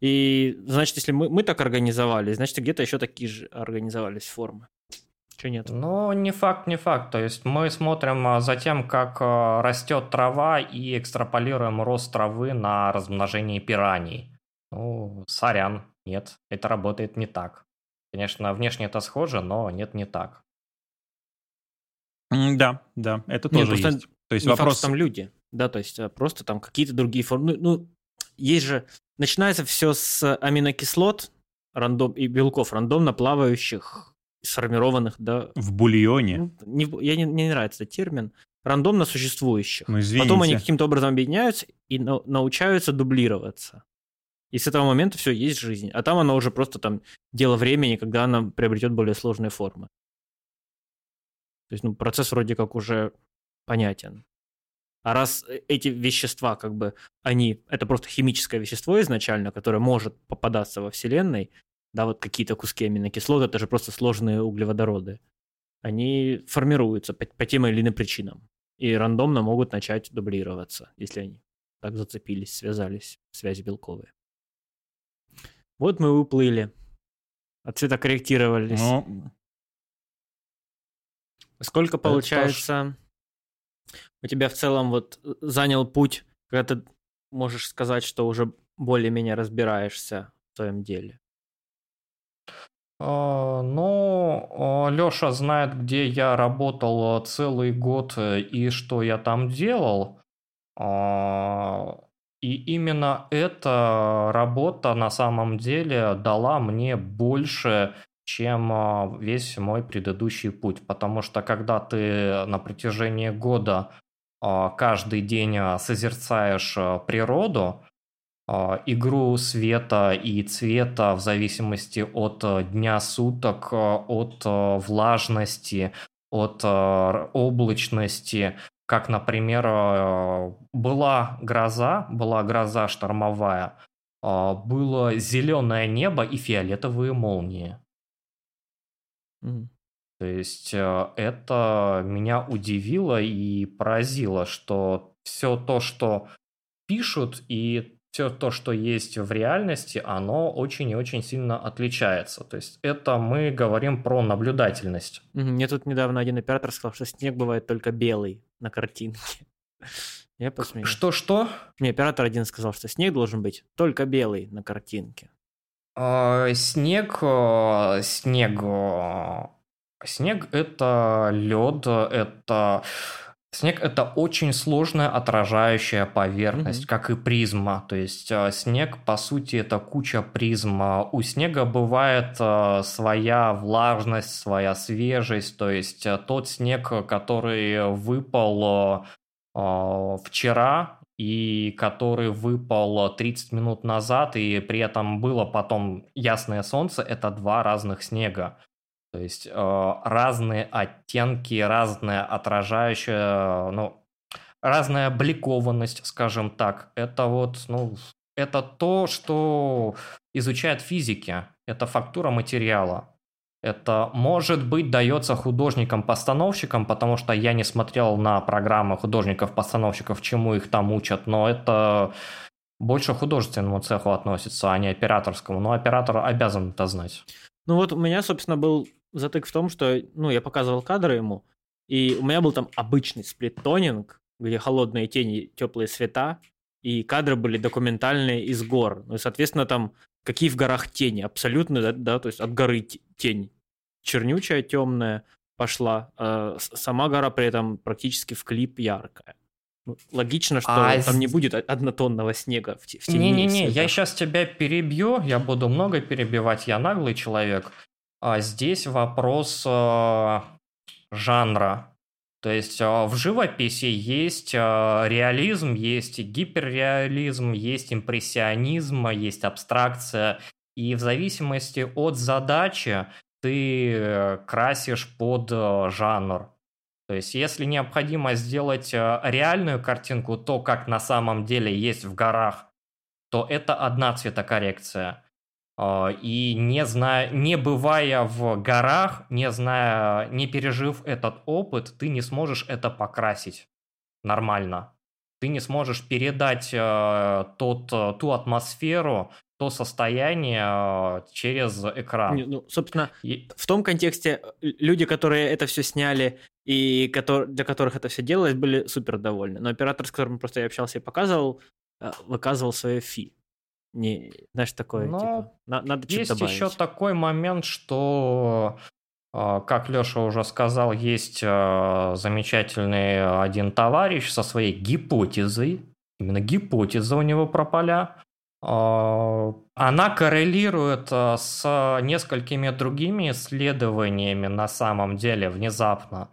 И значит, если мы, мы так организовали, значит, где-то еще такие же организовались формы. Что нет? Ну, не факт, не факт. То есть мы смотрим а, за тем, как а, растет трава и экстраполируем рост травы на размножение пираний. Ну, сорян, нет, это работает не так. Конечно, внешне это схоже, но нет, не так. Да, да, это тоже нет, есть. То есть вопрос... Факт, там люди, да, то есть а, просто там какие-то другие формы. Ну, ну, есть же Начинается все с аминокислот рандом, и белков, рандомно плавающих, сформированных, да. В бульоне? Ну, не, я не, не нравится этот термин. Рандомно существующих. Ну, Потом они каким-то образом объединяются и на, научаются дублироваться. И с этого момента все, есть жизнь. А там она уже просто там дело времени, когда она приобретет более сложные формы. То есть, ну, процесс вроде как уже понятен. А раз э, эти вещества, как бы, они, это просто химическое вещество изначально, которое может попадаться во Вселенной, да, вот какие-то куски аминокислот, это же просто сложные углеводороды, они формируются по, по тем или иным причинам. И рандомно могут начать дублироваться, если они так зацепились, связались, связи белковые. Вот мы уплыли. Отцветокорректировались. Ну, Сколько получается у тебя в целом вот занял путь, когда ты можешь сказать, что уже более-менее разбираешься в своем деле? А, ну, а, Лёша знает, где я работал целый год э, и что я там делал. А, и именно эта работа на самом деле дала мне больше, чем а, весь мой предыдущий путь. Потому что когда ты на протяжении года каждый день созерцаешь природу, игру света и цвета в зависимости от дня суток, от влажности, от облачности, как, например, была гроза, была гроза штормовая, было зеленое небо и фиолетовые молнии. То есть э, это меня удивило и поразило, что все то, что пишут и все то, что есть в реальности, оно очень и очень сильно отличается. То есть это мы говорим про наблюдательность. Мне тут недавно один оператор сказал, что снег бывает только белый на картинке. *laughs* Я посмеялся. Что-что? Мне оператор один сказал, что снег должен быть только белый на картинке. А, снег, э, снег, э, снег это лед, это Снег это очень сложная отражающая поверхность, mm-hmm. как и призма. То есть э, снег, по сути, это куча призм. У снега бывает э, своя влажность, своя свежесть. То есть э, тот снег, который выпал вчера и который выпал 30 минут назад, и при этом было потом ясное солнце, это два разных снега. То есть э, разные оттенки, разная отражающая, ну, разная бликованность, скажем так. Это вот, ну, это то, что изучает физики. Это фактура материала. Это, может быть, дается художникам-постановщикам, потому что я не смотрел на программы художников-постановщиков, чему их там учат, но это больше художественному цеху относится, а не операторскому. Но оператор обязан это знать. Ну вот у меня, собственно, был затык в том, что, ну, я показывал кадры ему, и у меня был там обычный сплиттонинг, где холодные тени, теплые света, и кадры были документальные из гор. Ну и, соответственно, там какие в горах тени, абсолютно, да, да то есть от горы тень чернючая, темная пошла, а сама гора при этом практически в клип яркая. Ну, логично, что а там не будет однотонного снега в, в тени. Не-не-не, я сейчас тебя перебью, я буду много перебивать, я наглый человек. А здесь вопрос э, жанра. То есть э, в живописи есть э, реализм, есть гиперреализм, есть импрессионизм, есть абстракция. И в зависимости от задачи ты красишь под жанр. То есть, если необходимо сделать реальную картинку, то, как на самом деле есть в горах, то это одна цветокоррекция. А, и не зная, не бывая в горах, не зная, не пережив этот опыт, ты не сможешь это покрасить нормально. Ты не сможешь передать э, тот, э, ту атмосферу, то состояние э, через экран. Ну, собственно, и... в том контексте люди, которые это все сняли и который, для которых это все делалось, были супер довольны. Но оператор, с которым просто я общался и показывал, выказывал свое фи не, знаешь, такое, Но типа, на, надо что-то добавить. Есть еще такой момент, что, а, как Леша уже сказал, есть а, замечательный один товарищ со своей гипотезой, именно гипотеза у него про поля, а, она коррелирует с несколькими другими исследованиями на самом деле внезапно.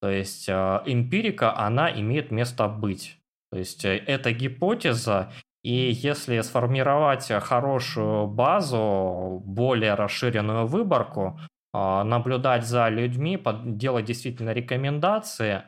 То есть эмпирика, она имеет место быть. То есть э, эта гипотеза И если сформировать хорошую базу, более расширенную выборку, а, наблюдать за людьми, делать действительно рекомендации,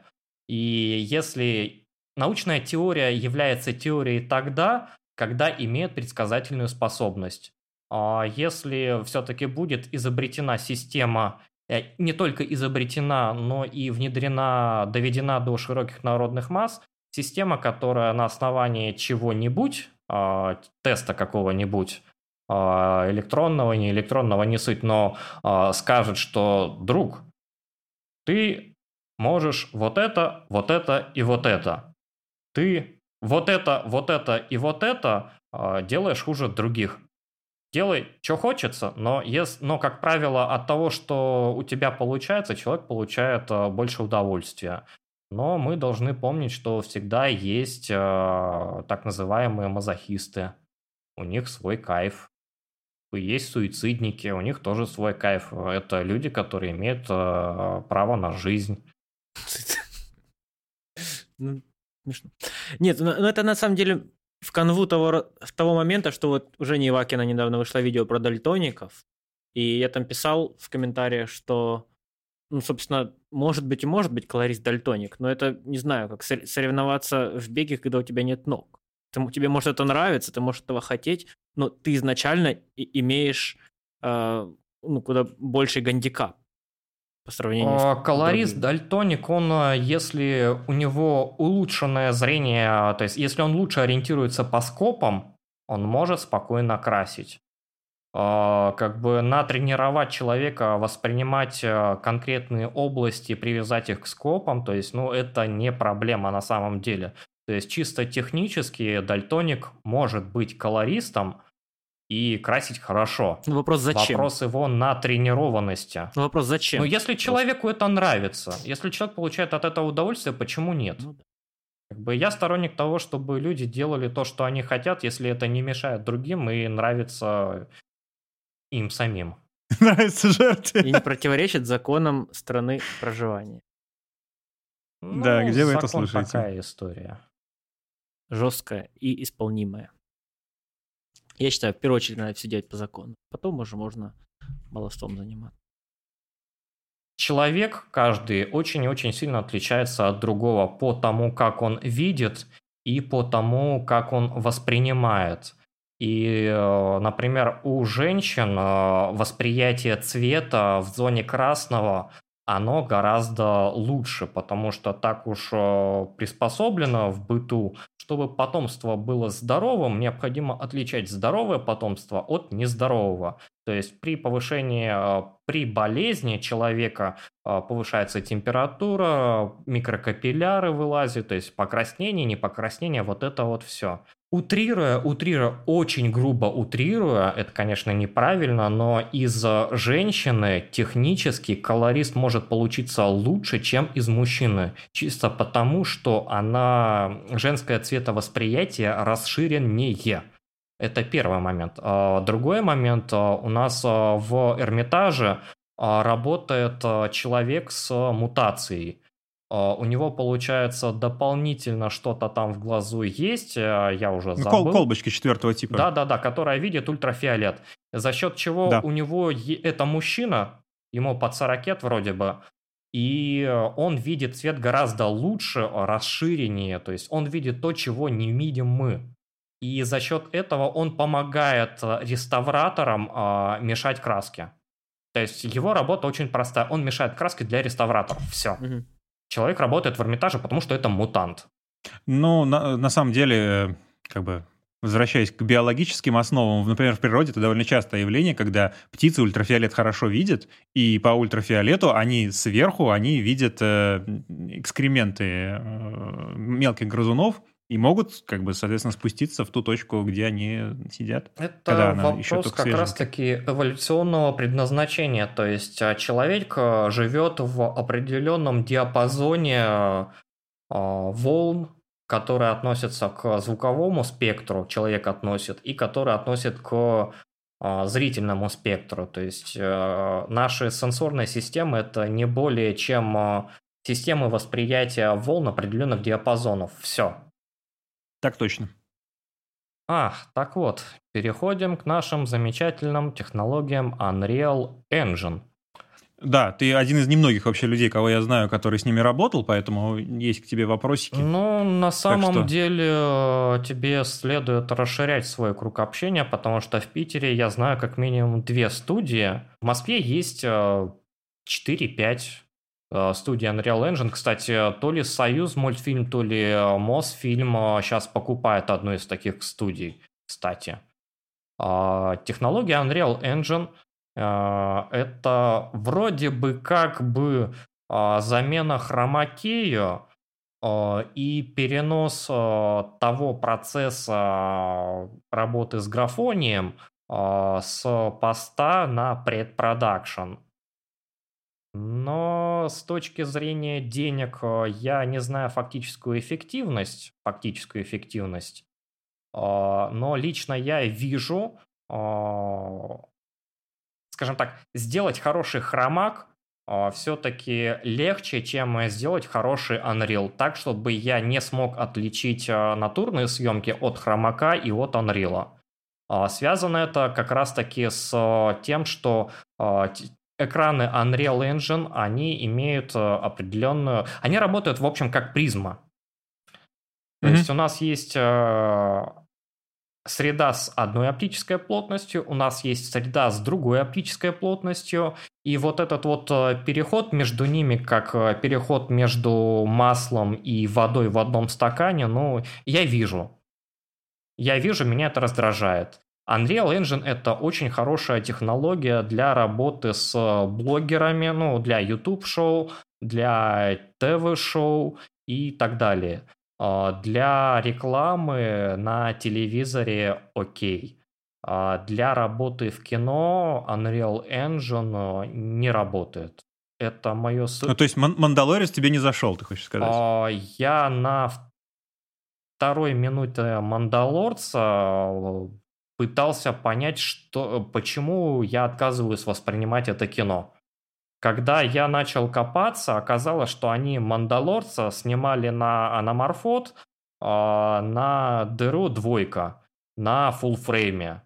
и если научная теория является теорией тогда, когда имеет предсказательную способность. А если все-таки будет изобретена система, э, не только изобретена, но и внедрена, доведена до широких народных масс, система, которая на основании чего-нибудь, а, теста какого-нибудь, а, электронного, не электронного, не суть, но скажет, что, друг, ты можешь вот это, вот это и вот это. Ты вот это, вот это и вот это делаешь хуже других делай, что хочется, но, но, как правило, от того, что у тебя получается, человек получает больше удовольствия. Но мы должны помнить, что всегда есть э, так называемые мазохисты. У них свой кайф. Есть суицидники, у них тоже свой кайф. Это люди, которые имеют э, право на жизнь. *laughs* Ну. Нет, ну, это на самом деле в канву того, того момента, что вот у Жени Ивакина недавно вышло видео про дальтоников, и я там писал в комментариях, что, ну, собственно, может быть и может быть колорист дальтоник, но это, не знаю, как соревноваться в беге, когда у тебя нет ног. Ты, тебе может это нравиться, ты можешь этого хотеть, но ты изначально имеешь э, ну, куда больше гандикап по сравнению с... Колорист, дальтоник, он, э, если у него улучшенное зрение, то есть если он лучше ориентируется по скопам, он может спокойно красить. А, как бы натренировать человека воспринимать э, конкретные области, привязать их к скопам, то есть, ну, это не проблема на самом деле. То есть чисто технически дальтоник может быть колористом, и красить хорошо. Ну, вопрос зачем? Вопрос его на тренированности. Ну, вопрос зачем? Ну, если человеку это нравится, если человек получает от этого удовольствие, почему нет? Ну, да. Как бы я сторонник того, чтобы люди делали то, что они хотят, если это не мешает другим и нравится им самим. *laughs* Нравится жертве. И не противоречит законам страны проживания. Ну, да, где вы это слышите? такая история. Жесткая и исполнимая. Я считаю, в первую очередь надо все делать по закону. Потом уже можно баловством заниматься. Человек каждый очень-очень сильно отличается от другого по тому, как он видит и по тому, как он воспринимает. И, э, например, у женщин э, восприятие цвета в зоне красного оно гораздо лучше, потому что так уж э, приспособлено в быту, чтобы потомство было здоровым, необходимо отличать здоровое потомство от нездорового. То есть при повышении, при болезни человека повышается температура, микрокапилляры вылазят, то есть покраснение, не покраснение, вот это вот все. Утрируя, утрируя, очень грубо утрируя, это, конечно, неправильно, но из женщины технически колорист может получиться лучше, чем из мужчины. Чисто потому, что она, женское цветовосприятие расширеннее. Это первый момент. А, другой момент, а, у нас а, в Эрмитаже работает человек с мутацией. А, у него, получается, дополнительно что-то там в глазу есть, э, я уже ну, забыл. Кол колбочки четвертого типа. Да-да-да, которая видит ультрафиолет. За счет чего да. у него, это мужчина, ему под 40 вроде бы, и он видит цвет гораздо лучше, расширеннее, то есть он видит то, чего не видим мы. И за счет этого он помогает реставраторам э, мешать краски. То есть его работа очень простая. Он мешает краски для реставраторов. Все. Угу человек работает в Эрмитаже, потому что это мутант. Ну, на, на самом деле, как бы возвращаясь к биологическим основам, например, в природе это довольно частое явление, когда птицы ультрафиолет хорошо видят, и по ультрафиолету они сверху, они видят э, экскременты э, мелких грызунов, и могут, как бы, соответственно, спуститься в ту точку, где они сидят. Это вопрос как раз-таки эволюционного предназначения. То есть а, человек а, живет в определенном диапазоне а, волн, которые относятся к звуковому спектру, человек относит, и которые относят к зрительному спектру. То есть наши сенсорные системы это не более чем системы восприятия волн определенных диапазонов. Все. Так точно. А, так вот, переходим к нашим замечательным технологиям Unreal Engine. Да, ты один из немногих вообще людей, кого я знаю, который с ними работал, поэтому есть к тебе вопросики. Ну, на самом деле э, тебе следует расширять свой круг общения, потому что в Питере я знаю как минимум две студии. В Москве есть 4-5 э, э, студии Unreal Engine. Кстати, то ли Союз мультфильм, то ли Мосфильм сейчас покупает одну из таких студий, кстати. А, технология Unreal Engine – это вроде бы как бы замена хромакею и перенос того процесса работы с графонием с поста на предпродакшн. Но с точки зрения денег я не знаю фактическую эффективность, фактическую эффективность, но лично я вижу скажем так, сделать хороший хромак а, все-таки легче, чем сделать хороший Unreal, так, чтобы я не смог отличить а, натурные съемки от хромака и от Unreal. А, связано это как раз-таки с тем, что экраны Unreal Engine, они имеют определенную... Они работают, в общем, как призма. То mm-hmm. есть у нас есть среда с одной оптической плотностью, у нас есть среда с другой оптической плотностью, и вот этот вот э, переход между ними, как э, переход между маслом и водой в одном стакане, ну, я вижу. Я вижу, меня это раздражает. Unreal Engine это очень хорошая технология для работы с блогерами, ну, для YouTube-шоу, для ТВ-шоу и так далее. А, для рекламы на телевизоре окей. А для работы в кино Unreal Engine не работает. Это мое... Ну, то есть Мандалорец тебе не зашел, ты хочешь сказать? А, я на второй минуте Мандалорца пытался понять, что, почему я отказываюсь воспринимать это кино. Когда я начал копаться, оказалось, что они «Мандалорца» снимали на аноморфот, э, на дыру двойка, на фуллфрейме.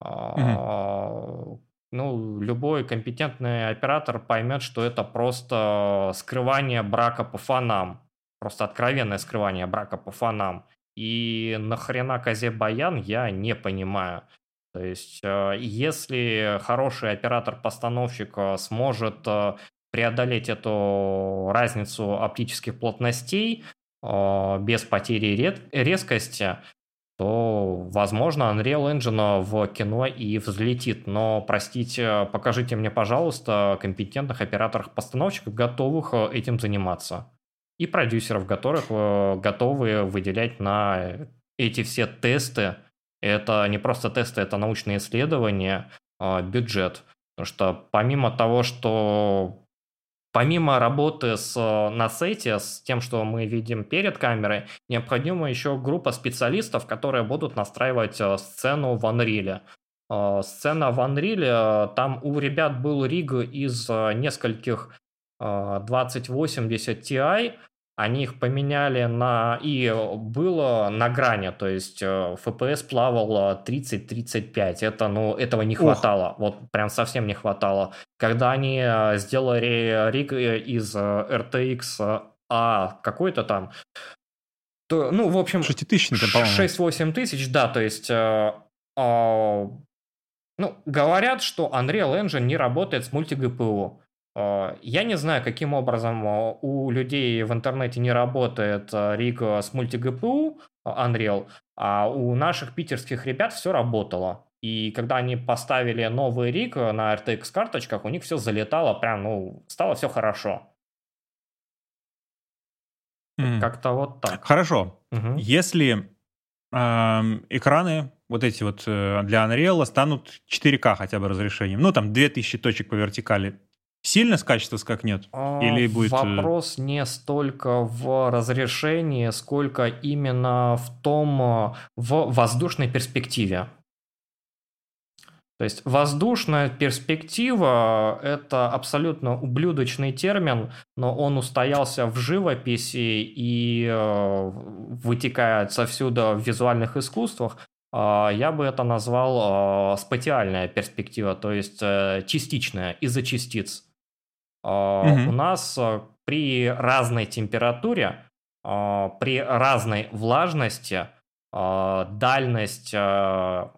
Угу. Ну, любой компетентный оператор поймет, что это просто скрывание брака по фанам. Просто откровенное скрывание брака по фанам. И нахрена Козе Баян, я не понимаю. То есть, э, если хороший оператор-постановщик э, сможет э, преодолеть эту разницу оптических плотностей без потери резкости, то, возможно, Unreal Engine в кино и взлетит. Но, простите, покажите мне, пожалуйста, компетентных операторов-постановщиков, готовых этим заниматься. И продюсеров, которых готовы выделять на эти все тесты это не просто тесты, это научные исследования, а, бюджет. Потому что помимо того, что Помимо работы с, на сете, с тем, что мы видим перед камерой, необходима еще группа специалистов, которые будут настраивать а, сцену в Unreal. Сцена в Unreal, там у ребят был риг из нескольких 2080 Ti, они их поменяли на... И было на грани, то есть FPS э, плавал 30-35. Это, ну, этого не хватало. Ох. Вот прям совсем не хватало. Когда они э, сделали риг э, из RTX А какой-то там, то, ну, в общем... 6000 по-моему. 6-8 тысяч, да, то есть... Э, э, ну, говорят, что Unreal Engine не работает с мульти-GPU. А, я не знаю, каким образом а, у людей в интернете не работает а, риг с мульти-ГПУ Unreal, а у наших питерских ребят все работало. И когда они поставили новый риг на RTX карточках, у них все залетало, прям, ну, стало все хорошо. Mm. Как-то вот так. Хорошо. Угу. Если э, экраны вот эти вот э, для Unreal станут 4К хотя бы разрешением, ну там 2000 точек по вертикали, Сильно с качества скакнет? А, Или будет... Э, вопрос не столько в разрешении, сколько именно в том, э, в воздушной перспективе. То есть воздушная перспектива – это абсолютно ублюдочный термин, но он устоялся в живописи и э, вытекает отсюда в визуальных искусствах. я бы это назвал спатиальная перспектива, то есть частичная, из-за частиц. Угу. У нас при разной температуре, при разной влажности, дальность, то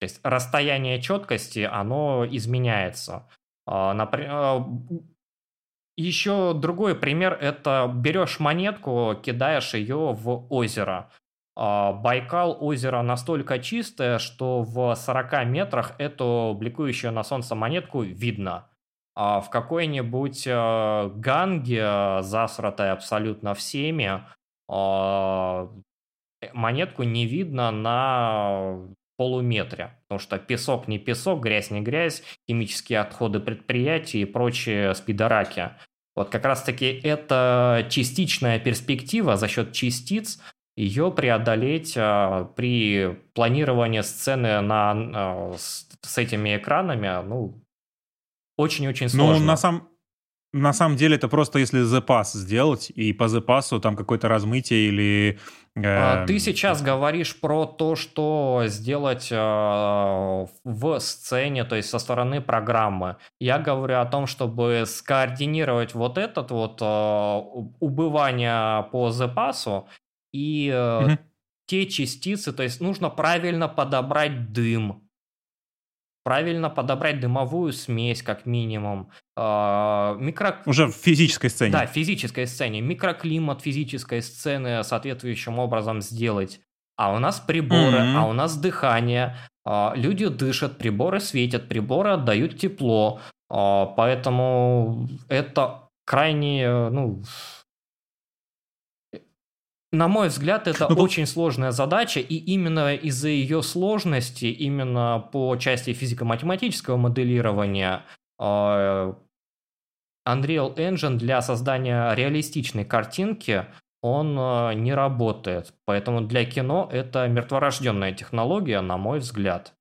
есть расстояние четкости, оно изменяется. Например, еще другой пример – это берешь монетку, кидаешь ее в озеро. А, Байкал озеро настолько чистое, что в 40 метрах эту бликующую на солнце монетку видно. А в какой-нибудь э, ганге, засратой абсолютно всеми, а, монетку не видно на полуметре, потому что песок не песок, грязь не грязь, химические отходы предприятий и прочие спидораки. Вот как раз-таки это частичная перспектива за счет частиц, ее преодолеть а, при планировании сцены на, а, с, с этими экранами, ну, очень-очень сложно. Ну, на, сам, на самом деле это просто если запас сделать, и по запасу там какое-то размытие или а, ты сейчас говоришь про то, что сделать э, в сцене, то есть со стороны программы. Я говорю о том, чтобы скоординировать вот этот вот э, убывание по запасу и угу. те частицы, то есть нужно правильно подобрать дым, правильно подобрать дымовую смесь, как минимум. А, микро... Уже в физической сцене. Да, в физической сцене. Микроклимат физической сцены соответствующим образом сделать. А у нас приборы, mm-hmm. а у нас дыхание. А, люди дышат, приборы светят, приборы отдают тепло. А, поэтому это крайне, ну, на мой взгляд, это ну, очень сложная задача, и именно из-за ее сложности, именно по части физико-математического моделирования, а, Unreal Engine для создания реалистичной картинки он а, не работает. Поэтому для кино это мертворожденная технология, на мой взгляд.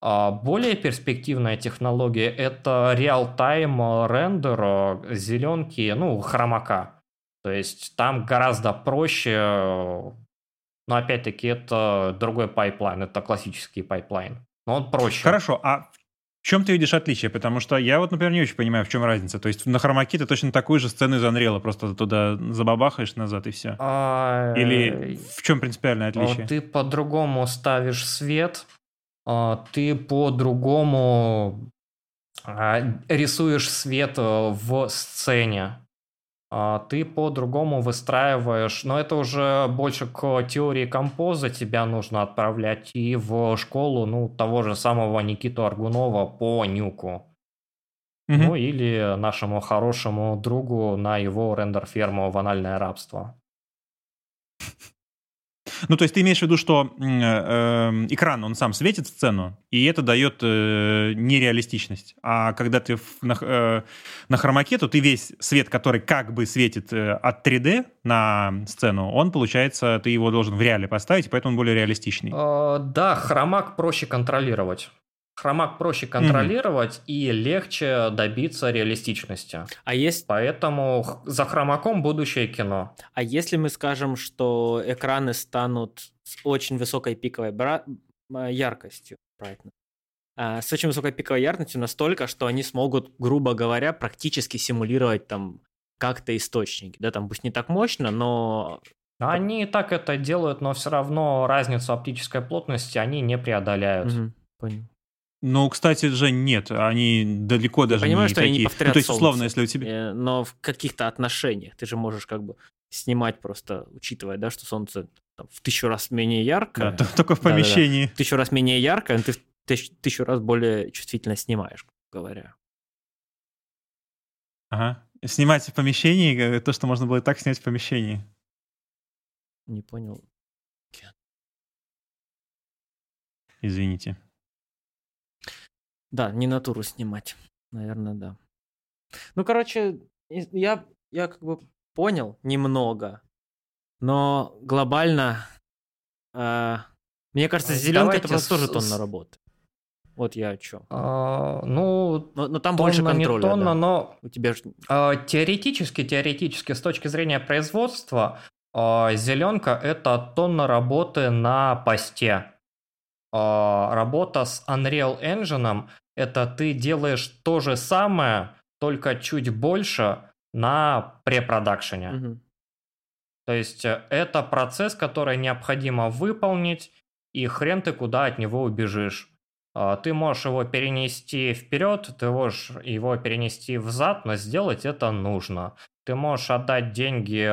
А более перспективная технология это real-time рендер зеленки, ну, хромака. То есть там гораздо проще, но опять-таки это другой пайплайн, это классический пайплайн. Но он проще. Хорошо, а в чем ты видишь отличие? Потому что я вот, например, не очень понимаю, в чем разница. То есть на хромаке ты точно такую же сцену из Unreal, просто туда забабахаешь назад и все. А... Или в чем принципиальное отличие? Ты по-другому ставишь свет, а, ты по-другому а, рисуешь свет э, в сцене. А, ты по-другому выстраиваешь, но это уже больше к теории композа тебя нужно отправлять и в школу, ну, того же самого Никиту Аргунова по нюку. Угу. Ну, или нашему хорошему другу на его рендер-ферму в анальное рабство. Ну, то есть ты имеешь в виду, что э, э, экран, он сам светит сцену, и это дает э, нереалистичность. А когда ты в, на, э, на хромаке, то ты весь свет, который как бы светит э, от 3D на сцену, он, получается, ты его должен в реале поставить, поэтому он более реалистичный. Э, да, хромак проще контролировать. Хромак проще контролировать mm-hmm. и легче добиться реалистичности. А есть... Поэтому за хромаком будущее кино. А если мы скажем, что экраны станут с очень высокой пиковой бра... яркостью, правильно? А, с очень высокой пиковой яркостью настолько, что они смогут, грубо говоря, практически симулировать там как-то источники. Да, там пусть не так мощно, но они и так это делают, но все равно разницу оптической плотности они не преодоляют. Угу, понял. Ну, кстати же, нет, они далеко даже понимаю, не что такие. Они не ну, то есть, условно, если у тебя... Э, но в каких-то отношениях ты же можешь как бы снимать просто, учитывая, да, что солнце там, в тысячу раз менее яркое. Да, только в помещении. Да, да, в тысячу раз менее яркое, ты в тысячу, тысячу раз более чувствительно снимаешь, говоря. Ага. Снимать в помещении, э, то, что можно было и так снять в помещении. Не понял. Извините. Да, не натуру снимать. Наверное, да. Ну, короче, я, я как бы понял немного, но глобально, э, мне кажется, зеленка это просто тоже тонна работы. Вот я о чем. А, ну, но, но там больше контроля. Не тонна, да. но у тебя же... а, теоретически, теоретически, с точки зрения производства, а, зеленка это тонна работы на посте. работа с Unreal Engine это ты делаешь то же самое, только чуть больше на препродакшене. Угу. То есть э, это процесс, который необходимо выполнить, и хрен ты куда от него убежишь. А, ты можешь его перенести вперед, ты можешь его перенести взад, но сделать это нужно. Ты можешь отдать деньги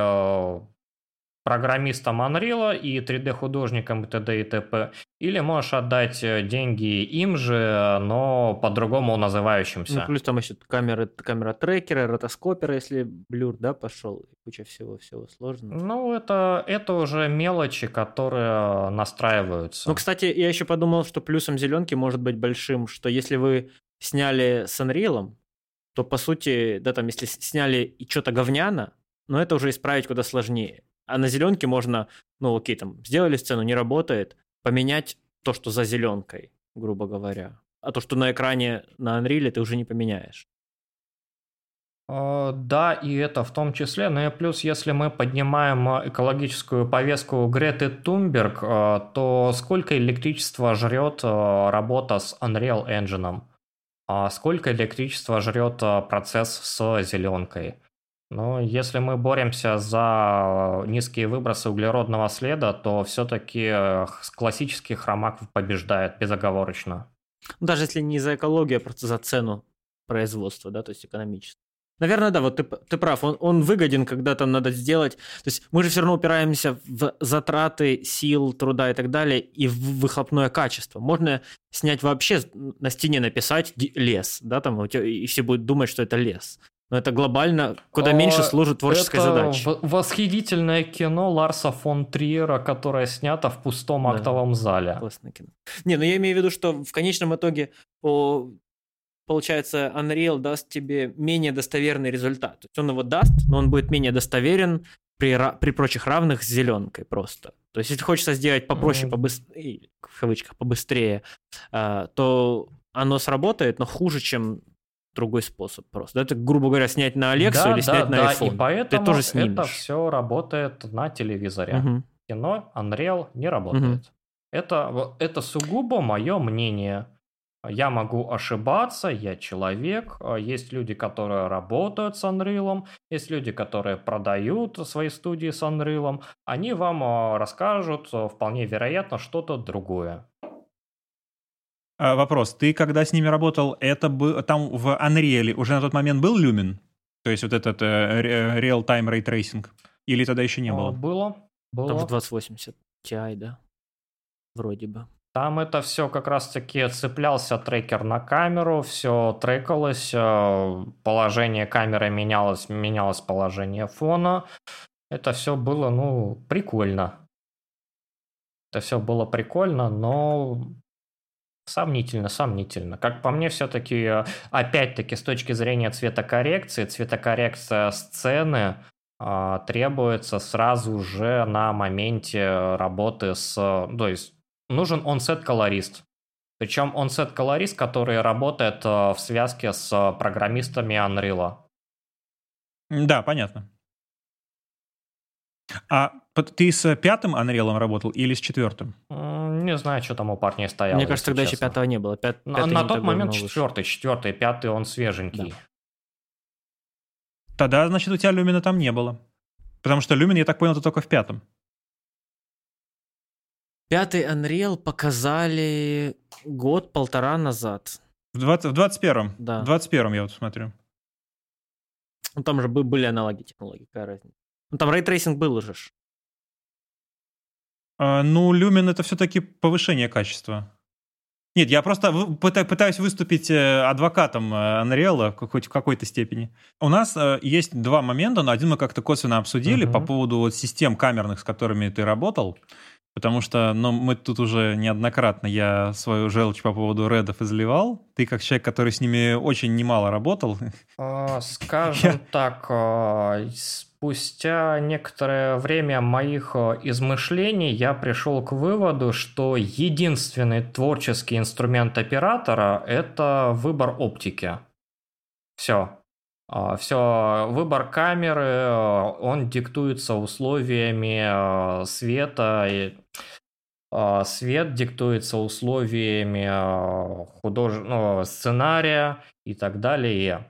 э, программистам Unreal и 3D-художникам и т.д. и т.п. Или можешь отдать э, деньги им же, но по-другому называющимся. Ну, плюс там еще камеры, камера трекера, ротоскопера, если блюр, да, пошел, куча всего-всего сложного. Ну, это, это уже мелочи, которые настраиваются. Ну, кстати, я еще подумал, что плюсом зеленки может быть большим, что если вы сняли с Unreal, то, по сути, да, там, если сняли и что-то говняно, но это уже исправить куда сложнее. А на зеленке можно, ну окей, там сделали сцену, не работает, поменять то, что за зеленкой, грубо говоря. А то, что на экране на Unreal, ты уже не поменяешь. А, да, и это в том числе. Ну и плюс, если мы поднимаем а, экологическую повестку Греты Тумберг, а, то сколько электричества жрет работа с Unreal Engine? Сколько электричества жрет процесс с зеленкой? Но если мы боремся за низкие выбросы углеродного следа, то все-таки э, классический хромак побеждает безоговорочно. Ну, даже если не за экологию, а просто за цену производства, да, то есть экономически. Наверное, да, вот ты, ты прав, он, он выгоден, когда там надо сделать. То есть мы же все равно упираемся в затраты сил, труда и так далее, и в выхлопное качество. Можно снять вообще, на стене написать лес, да, там, и все будут думать, что это лес. Но это глобально куда меньше служит творческой это задаче. восхитительное кино Ларса фон Триера, которое снято в пустом да. актовом зале. Классное кино. Не, ну я имею в виду, что в конечном итоге по получается, Unreal даст тебе менее достоверный результат. То есть он его даст, но он будет менее достоверен при, при прочих равных с зеленкой просто. То есть если хочется сделать попроще, mm. побыстрее, в кавычках, побыстрее, а, то оно сработает, но хуже, чем другой способ просто. Это, грубо говоря, снять на Alexa да, или снять да, на iPhone. И поэтому Ты тоже снимешь. это все работает на телевизоре. Угу. Кино Unreal не работает. Угу. Это, это сугубо мое мнение. Я могу ошибаться, я человек. Есть люди, которые работают с Unreal, есть люди, которые продают свои студии с Unreal. Они вам а, расскажут а, вполне вероятно что-то другое. А, вопрос. Ты когда с ними работал, это был там в Unreal уже на тот момент был Lumen? То есть вот этот э, real-time ray tracing? Или тогда еще не было? Было. было. Там в 2080 Ti, да? Вроде бы. Там это все как раз-таки цеплялся трекер на камеру, все трекалось, э, положение камеры менялось, менялось положение фона. Это все было, ну, прикольно. Это все было прикольно, но Сомнительно, сомнительно. Как по мне, все-таки, э, опять-таки, с точки зрения цветокоррекции, цветокоррекция сцены э, требуется сразу же на моменте работы с... То есть нужен онсет-колорист. Причем онсет-колорист, который работает э, в связке с программистами Unreal. Да, понятно. А ты с пятым Unreal работал или с четвертым? Не знаю, что там у парней стояло. Мне кажется, тогда честно. еще пятого не было. Пят, на на тот момент четвертый, четвертый, пятый он свеженький. Да. Тогда, значит, у тебя люмина там не было. Потому что люмин, я так понял, ты только в пятом. Пятый Unreal показали год-полтора назад. В, 20, в 21-м? Да. В 21-м я вот смотрю. Ну, там же были аналоги технологий, какая разница. Ну, там ray tracing был уже. А, ну, Lumen это все-таки повышение качества. Нет, я просто пытаюсь выступить э, адвокатом э, Unreal хоть в какой-то степени. У нас э, есть два момента, но один мы как-то косвенно обсудили uh-huh. по поводу вот систем камерных, с которыми ты работал. Потому что ну, мы тут уже неоднократно я свою желчь по поводу RED ов изливал. Ты как человек, который с ними очень немало работал. А, *laughs* скажем так, а, спустя некоторое время моих э, измышлений я пришел к выводу, что единственный творческий инструмент оператора – это выбор оптики. Все. А, Все, выбор камеры, э, он диктуется условиями э, света. а, свет диктуется условиями худож... ну, сценария и так далее.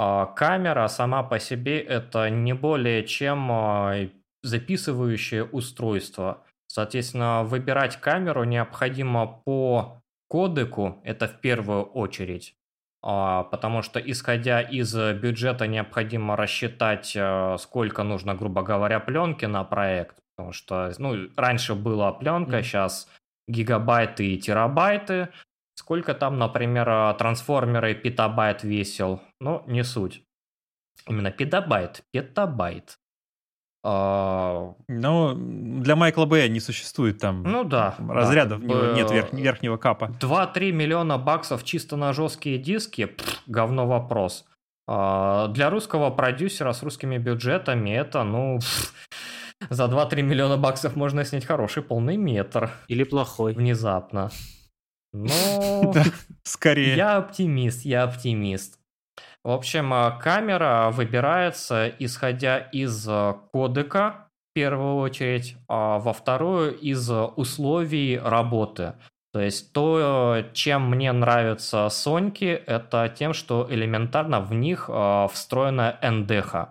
А камера сама по себе это не более чем записывающее устройство. Соответственно, выбирать камеру необходимо по кодеку, это в первую очередь. Потому что, исходя из бюджета, необходимо рассчитать, сколько нужно, грубо говоря, пленки на проект. Потому что, ну, раньше была пленка, mm. сейчас гигабайты и терабайты. Сколько там, например, а, трансформеры петабайт весил? Ну, не суть. Именно петабайт, петабайт. А... Ну, для Майкла Б не существует там ну, да, разрядов, да, нет верх, верхнего капа. 2-3 миллиона баксов чисто на жесткие диски, пфф, говно вопрос. А, для русского продюсера с русскими бюджетами это, ну, пфф, за 2-3 миллиона баксов можно снять хороший полный метр. Или плохой. Внезапно. Но... *laughs* Да, скорее. Я оптимист, я оптимист. В общем, а, камера выбирается, исходя из а, кодека, в первую очередь, а во вторую из условий работы. То есть то, чем мне нравятся Соньки, это тем, что элементарно в них а, встроена NDH.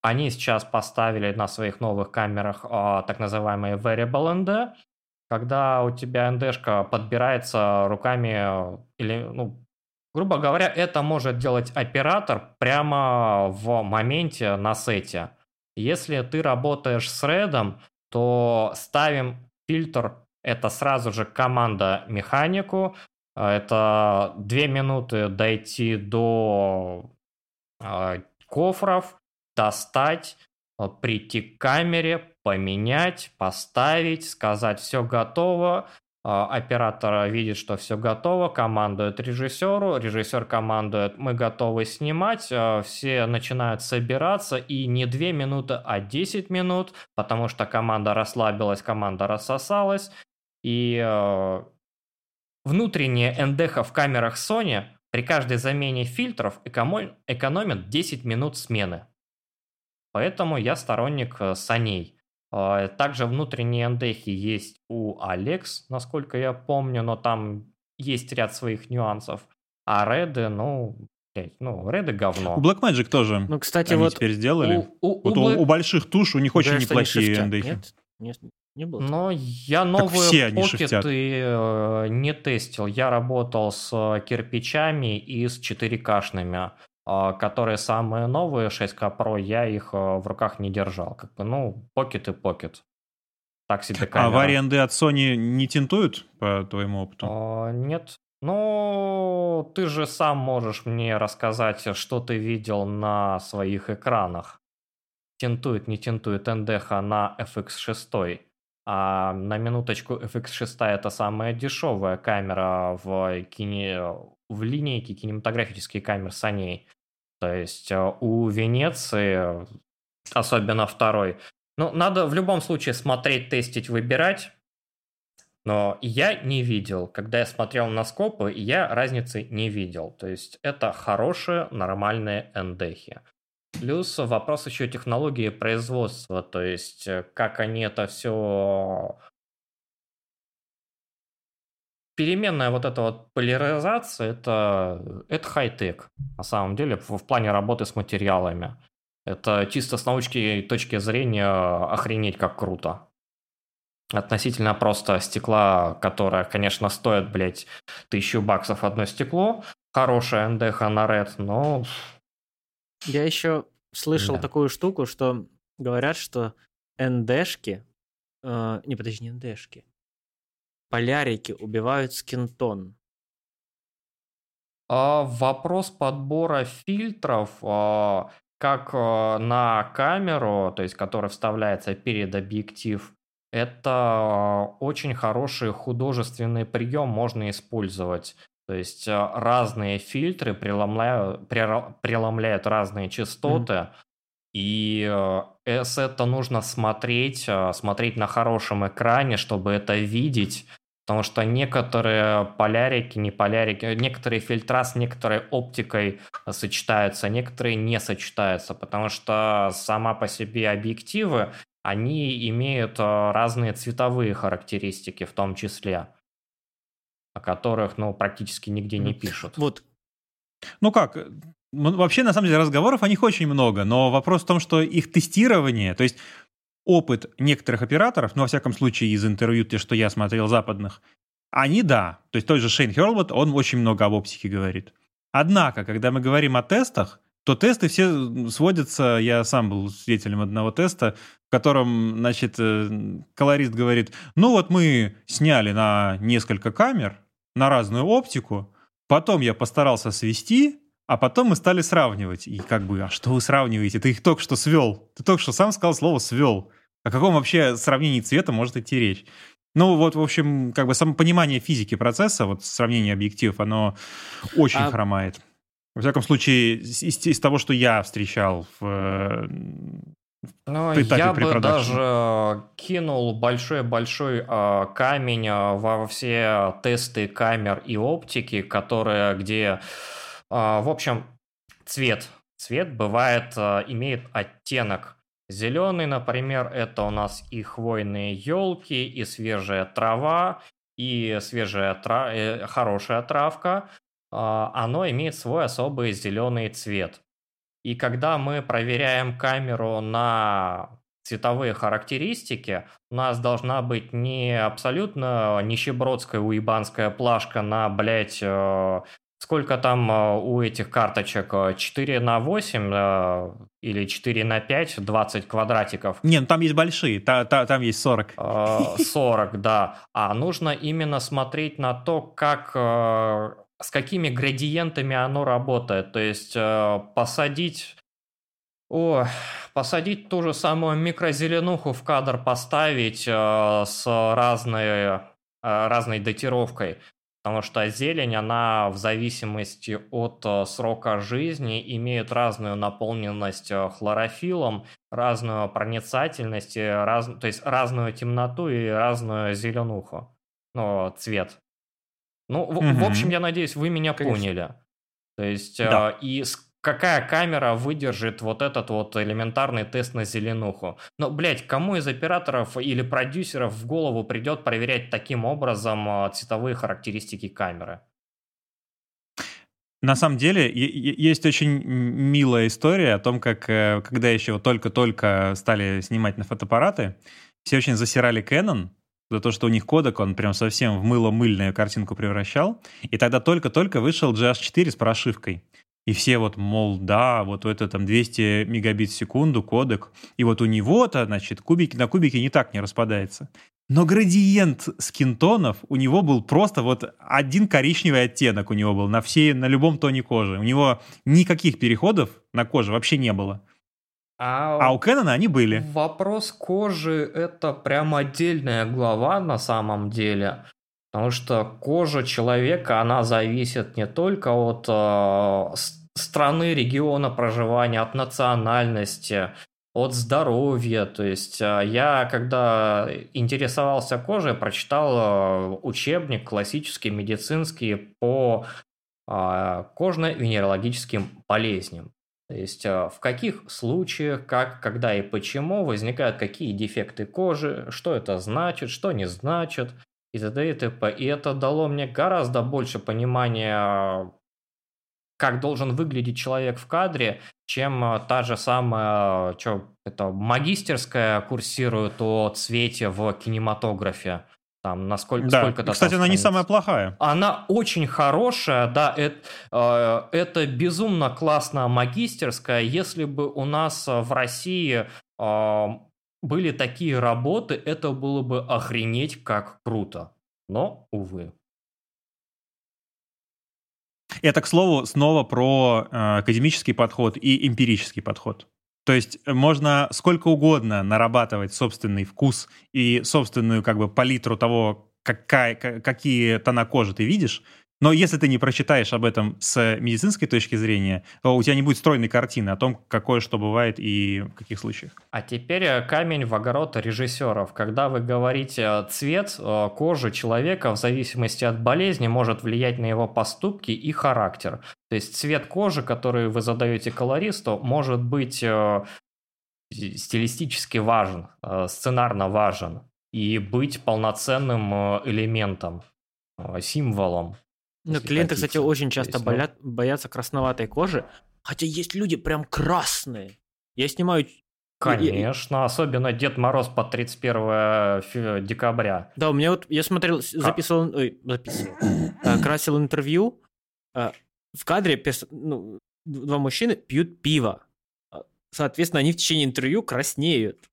Они сейчас поставили на своих новых камерах так называемые Variable ND, когда у тебя ND-шка подбирается руками или, ну, грубо говоря, это может делать оператор прямо в моменте на сете. Если ты работаешь с редом, то ставим фильтр, это сразу же команда механику, это две минуты дойти до э, кофров, достать, э, прийти к камере, поменять, поставить, сказать все готово. Э, оператор видит, что все готово, командует режиссеру, режиссер командует, мы готовы снимать, э, все начинают собираться, и не 2 минуты, а 10 минут, потому что команда расслабилась, команда рассосалась, и внутренняя NDH в камерах Sony при каждой замене фильтров экономит 10 минут смены. Поэтому я сторонник э, саней. А, также внутренние эндехи есть у Alex, насколько я помню, но там есть ряд своих нюансов. А реды, ну, ну, реды говно. У Blackmagic тоже. Ну, кстати, они вот теперь сделали. У, у, вот у, Black... у больших туш у них очень да, неплохие эндехи. Нет, нет, не было. Но я новые все покеты э, не тестил. Я работал с э, кирпичами и с 4К-шными. А, которые самые новые 6К Pro, я их а, в руках не держал. Как бы, ну, Pocket и Pocket. Так себе камера. А варианты от Sony не тинтуют, по твоему опыту? А, нет. Ну, ты же сам можешь мне рассказать, что ты видел на своих экранах. Тинтует, не тинтует NDH на FX6. А на минуточку FX6 это самая дешевая камера в, кине... в линейке кинематографических камер Sony. То есть э, у Венеции, особенно второй, ну, надо в любом случае смотреть, тестить, выбирать. Но я не видел, когда я смотрел на скопы, я разницы не видел. То есть это хорошие, нормальные эндехи. Плюс вопрос еще технологии производства, то есть э, как они это все переменная вот эта вот поляризация, это, это хай-тек, на самом деле, в, в плане работы с материалами. Это чисто с научной точки зрения охренеть как круто. Относительно просто стекла, которое, конечно, стоит, блядь, тысячу баксов одно стекло. Хорошая НДХ на Red, но... Я еще слышал да. такую штуку, что говорят, что НДшки... Э, не, подожди, не НДшки полярики убивают скинтон? А, вопрос подбора фильтров, а, как а, на камеру, то есть которая вставляется перед объектив, это а, очень хороший художественный прием можно использовать. То есть а, разные фильтры преломляют, преломляют разные частоты, mm-hmm. и э, с это нужно смотреть, смотреть на хорошем экране, чтобы это видеть, Потому что некоторые полярики, не полярики, некоторые фильтра с некоторой оптикой сочетаются, некоторые не сочетаются, потому что сама по себе объективы они имеют э, разные цветовые характеристики в том числе, о которых, ну, практически нигде не пишут. Вот. Ну как, вообще, на самом деле, разговоров о них очень много, но вопрос в том, что их тестирование, то есть опыт некоторых операторов, ну, во всяком случае, из интервью, те, что я смотрел западных, они да. То есть тот же Шейн Херлбот, он очень много об оптике говорит. Однако, когда мы говорим о тестах, то тесты все сводятся, я сам был свидетелем одного теста, в котором, значит, э, колорист говорит, ну вот мы сняли на несколько камер, на разную оптику, потом я постарался свести, а потом мы стали сравнивать. И как бы, а что вы сравниваете? Ты их только что свел. Ты только что сам сказал слово «свел». О каком вообще сравнении цвета может идти речь? Ну вот, в общем, как бы само понимание физики процесса, вот сравнение объективов, оно очень а... хромает. Во всяком случае, из, из того, что я встречал в ну, я бы даже кинул большой-большой э, камень а, во все тесты камер и оптики, которые, где, э, в общем, цвет. Цвет бывает, э, имеет оттенок. Зеленый, например, это у нас и хвойные елки, и свежая трава, и свежая тра... э, хорошая травка. Э, оно имеет свой особый зеленый цвет. И когда мы проверяем камеру на цветовые характеристики, у нас должна быть не абсолютно нищебродская уебанская плашка на, блядь, э, сколько там э, у этих карточек? 4 на 8 э, или 4 на 5, 20 квадратиков? Не, ну там есть большие, та, та, там есть 40. 40, да. А нужно именно смотреть на то, как с какими градиентами оно работает. То есть посадить... О, посадить ту же самую микрозеленуху в кадр поставить э, с разной, э, разной датировкой. Потому что зелень, она в зависимости от э, срока жизни имеет разную наполненность э, хлорофилом, разную проницательность, раз, то есть разную темноту и разную зеленуху, ну, цвет. Ну, угу. в, в общем, я надеюсь, вы меня Конечно. поняли. То есть, да. э, и какая камера выдержит вот этот вот элементарный тест на зеленуху. Но, блядь, кому из операторов или продюсеров в голову придет проверять таким образом э, цветовые характеристики камеры? На самом деле, есть очень милая история о том, как э, когда еще только-только стали снимать на фотоаппараты, все очень засирали Canon, за то, что у них кодек, он прям совсем в мыло-мыльную картинку превращал. И тогда только-только вышел GH4 с прошивкой. И все вот, мол, да, вот это там 200 мегабит в секунду кодек. И вот у него-то, значит, кубики на кубики не так не распадается. Но градиент скинтонов у него был просто вот один коричневый оттенок у него был на всей, на любом тоне кожи. У него никаких переходов на коже вообще не было. А, а у Кэнона они были. Вопрос кожи – это прям отдельная глава на самом деле. Потому что кожа человека, она зависит не только от э, страны, региона проживания, от национальности, от здоровья. То есть э, я, когда интересовался кожей, прочитал э, учебник классический, медицинский по кожно-венерологическим болезням. То есть а, в каких случаях, как, когда и почему возникают какие дефекты кожи, что это значит, что не значит, и т.д. и т.п. И это дало мне гораздо больше понимания, как должен выглядеть человек в кадре, чем а, та же самая, что это магистерская курсирует о цвете в кинематографе. Там, насколько, да. сколько Кстати, она не самая плохая. Она очень хорошая, да, это, э, это безумно классная магистерская. Если бы у нас в России э, были такие работы, это было бы охренеть как круто. Но, увы. Это, к слову, снова про э, академический подход и эмпирический подход. То есть можно сколько угодно нарабатывать собственный вкус и собственную как бы палитру того, какая, какие тона кожи ты видишь, но если ты не прочитаешь об этом с медицинской точки зрения, то у тебя не будет стройной картины о том, какое что бывает и в каких случаях. А теперь э, камень в огород режиссеров. Когда вы говорите э, цвет э, кожи человека в зависимости от болезни может влиять на его поступки и характер. То есть цвет кожи, который вы задаете колористу, может быть стилистически важен, сценарно важен и быть полноценным элементом, символом. Ну, клиенты, хотите. кстати, очень часто болят, боятся красноватой кожи, хотя есть люди прям красные. Я снимаю Конечно, особенно Дед Мороз по 31 декабря. Да, у меня вот, я смотрел, записывал, ой, записывал, а, красил интервью, а, в кадре ну, два мужчины пьют пиво. А, соответственно, они в течение интервью краснеют.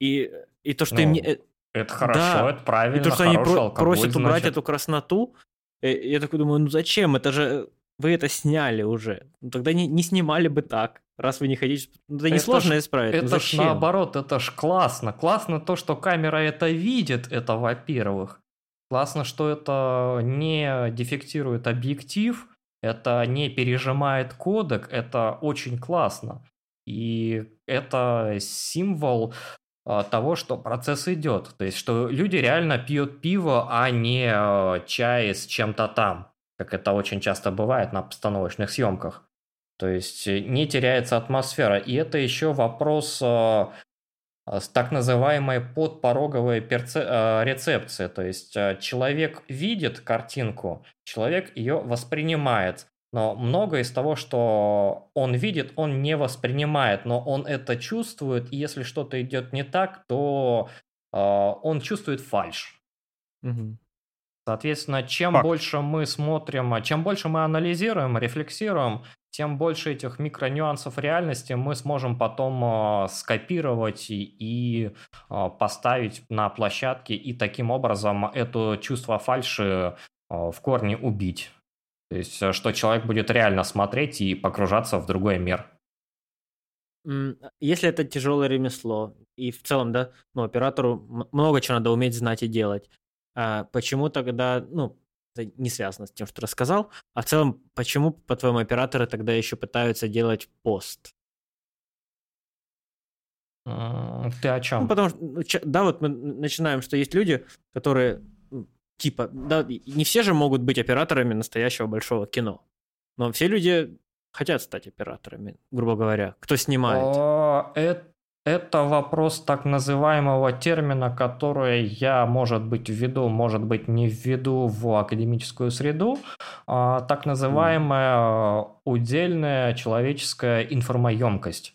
И, и то, что ну, им не... Э, это хорошо, да, это правильно, И то, что они про- просят значит... убрать эту красноту, я такой думаю, ну зачем? Это же вы это сняли уже. Ну, тогда не, не снимали бы так, раз вы не хотите. Ну, это несложно ж, исправить. Это ну, зачем? ж наоборот, это ж классно. Классно то, что камера это видит, это во-первых. Классно, что это не дефектирует объектив, это не пережимает кодек, это очень классно. И это символ того, что процесс идет. То есть, что люди реально пьют пиво, а не а, чай с чем-то там как это очень часто бывает на постановочных съемках. То есть э, не теряется атмосфера. И это еще вопрос э, так называемой подпороговой перце... Э, рецепции. То есть человек видит картинку, человек ее воспринимает. Но многое из того, что он видит, он не воспринимает, но он это чувствует, и если что-то идет не так, то э, он чувствует фальш. Угу. Соответственно, чем Факт. больше мы смотрим, а чем больше мы анализируем, рефлексируем, тем больше этих микронюансов реальности мы сможем потом э, скопировать и, и э, поставить на площадке и таким образом это чувство фальши э, в корне убить. То есть, что человек будет реально смотреть и погружаться в другой мир. Если это тяжелое ремесло, и в целом, да, ну, оператору много чего надо уметь знать и делать. А почему тогда, ну, это не связано с тем, что рассказал, а в целом, почему, по-твоему, операторы тогда еще пытаются делать пост? Ты о чем? Ну, потому что, ну, да, вот мы начинаем, что есть люди, которые, типа, да, не все же могут быть операторами настоящего большого кино, но все люди хотят стать операторами, грубо говоря. Кто снимает? О, это это вопрос так называемого термина, который я, может быть, введу, может быть, не введу в академическую среду. А, так называемая удельная человеческая информоемкость.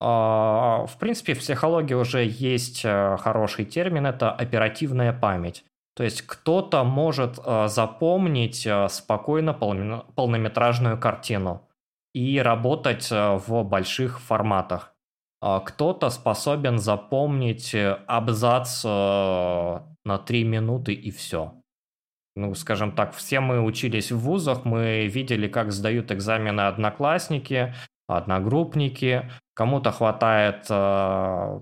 А, в принципе, в психологии уже есть э, хороший термин, это оперативная память. То есть кто-то может э, запомнить э, спокойно полнометражную картину и работать в больших форматах. А, кто-то способен запомнить э, абзац э, на 3 минуты и все. Ну, скажем так, все мы учились в вузах, мы видели, как сдают экзамены одноклассники, одногруппники. Кому-то хватает э,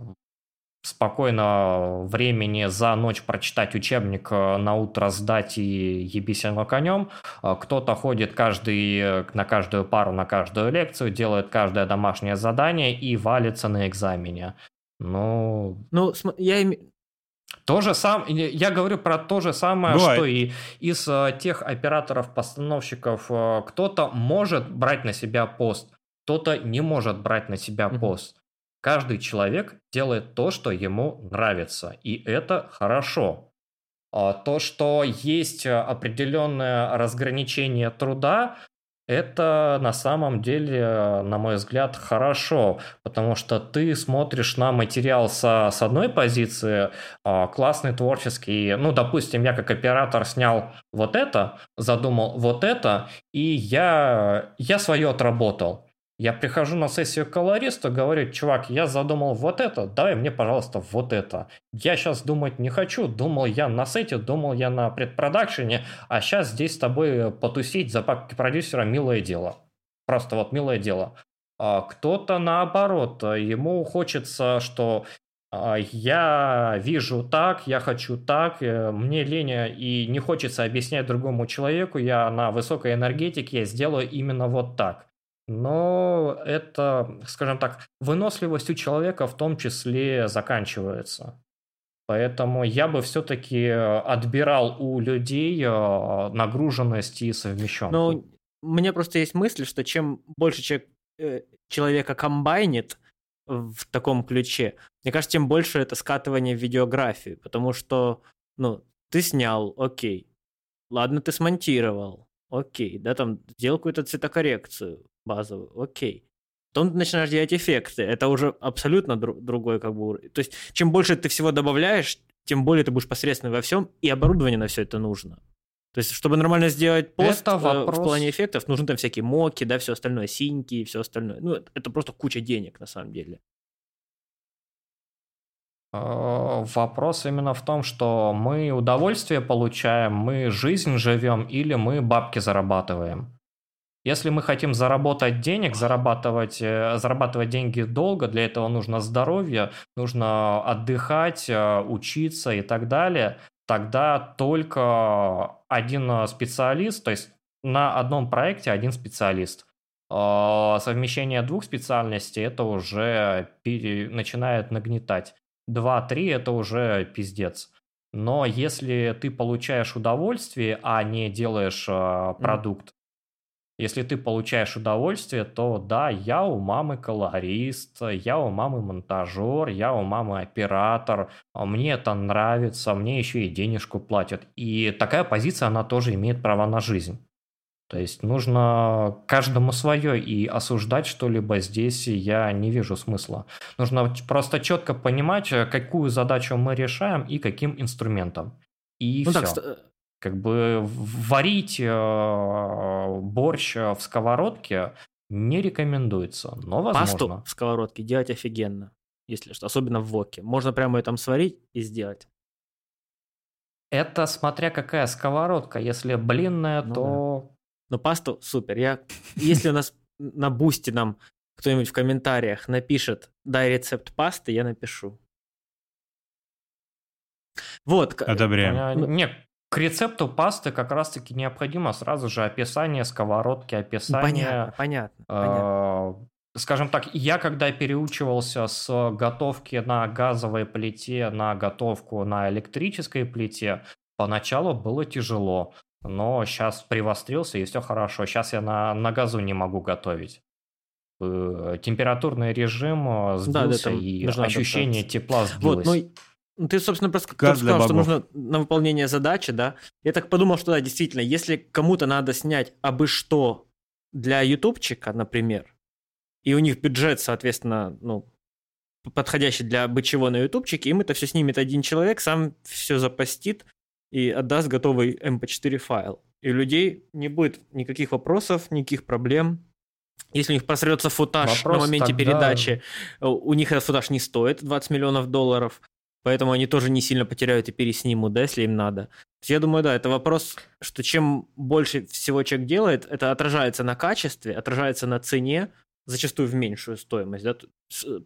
спокойно времени за ночь прочитать учебник, э, на утро сдать и ебись оно конем. А кто-то ходит каждый, на каждую пару, на каждую лекцию, делает каждое домашнее задание и валится на экзамене. Ну... Ну, я то же самое, я говорю про то же самое, Бывает. что и из э, тех операторов-постановщиков э, кто-то может брать на себя пост, кто-то не может брать на себя mm-hmm. пост. Каждый человек делает то, что ему нравится, и это хорошо. А то, что есть определенное разграничение труда, это на самом деле, на мой взгляд, хорошо, потому что ты смотришь на материал со, с одной позиции, а, классный, творческий. Ну, допустим, я как оператор снял вот это, задумал вот это, и я, я свое отработал. Я прихожу на сессию к колористу, говорю, чувак, я задумал вот это, давай мне, пожалуйста, вот это. Я сейчас думать не хочу, думал я на сете, думал я на предпродакшене, а сейчас здесь с тобой потусить за папки продюсера милое дело. Просто вот милое дело. А кто-то наоборот, ему хочется, что а, я вижу так, я хочу так, э, мне лень и не хочется объяснять другому человеку, я на высокой энергетике, я сделаю именно вот так но это, скажем так, выносливость у человека в том числе заканчивается. Поэтому я бы все-таки отбирал у людей э, нагруженность и совмещенку. Ну, у меня просто есть мысль, что чем больше человек, э, человека комбайнит, в таком ключе. Мне кажется, тем больше это скатывание в видеографию, потому что, ну, ты снял, окей. Ладно, ты смонтировал, окей. Да, там сделал какую-то цветокоррекцию базовую, окей. Потом ты начинаешь делать эффекты. Это уже абсолютно дру- другой как бы уровень. То есть, чем больше ты всего добавляешь, тем более ты будешь посредственным во всем, и оборудование на все это нужно. То есть, чтобы нормально сделать пост Это вопрос- в плане эффектов, нужны там всякие моки, да, все остальное, синьки и все остальное. Ну, это- это просто куча денег на самом деле. Э, Вопрос именно в том, что мы удовольствие получаем, мы жизнь живем или мы бабки зарабатываем. Если мы хотим заработать денег, зарабатывать, э, зарабатывать деньги долго, для этого нужно здоровье, нужно отдыхать, э, учиться и так далее, тогда только один э, специалист, то есть на одном проекте один специалист. Э, Совмещение двух специальностей это уже пере- начинает нагнетать. 2-3 это уже пиздец. Но если ты получаешь удовольствие, а не делаешь э, продукт, если ты получаешь удовольствие, то да, я у мамы колорист, я у мамы монтажер, я у мамы оператор, а мне это нравится, мне еще и денежку платят. И такая позиция, она тоже имеет право на жизнь. То есть нужно каждому свое, и осуждать что-либо здесь я не вижу смысла. Нужно просто четко понимать, э, какую задачу мы решаем и каким инструментом. И ну все. так, Как бы варить э, борщ в сковородке не рекомендуется, но пасту возможно. в сковородке делать офигенно, если что, особенно в воке. Можно прямо ее там сварить и сделать. Это смотря какая сковородка. Если блинная, Ну то Но пасту супер. Я, если у нас на бусте нам кто-нибудь в комментариях напишет, дай рецепт пасты, я напишу. Вот. к- Одобряем. Поня- Ну- Не, к рецепту пасты как раз-таки необходимо сразу же описание сковородки, описание... понятно, понятно, понятно. э, Скажем так, я когда переучивался с готовки на газовой плите на готовку на электрической плите, поначалу было тяжело, но сейчас привострился и все хорошо. Сейчас я на, на газу не могу готовить. Э, Температурный режим э, Да, да, сбился, и ощущение тепла Вот, сбилось. и- ну, ты, собственно, просто Газ сказал, что нужно на выполнение задачи, да. Я так подумал, что да, действительно, если кому-то надо снять абы что для ютубчика, например, и у них бюджет, соответственно, ну, подходящий для абы чего на ютубчике, им это все снимет один человек, сам все запостит и отдаст готовый mp4 файл. И у людей не будет никаких вопросов, никаких проблем. Если у них просрется футаж Вопрос на моменте тогда- передачи, э, у них этот футаж не стоит 20 миллионов долларов, поэтому они тоже не сильно потеряют и переснимут, да, если им надо. Я думаю, да, это вопрос, что чем больше всего человек делает, это отражается на качестве, отражается на цене, зачастую в меньшую стоимость, да,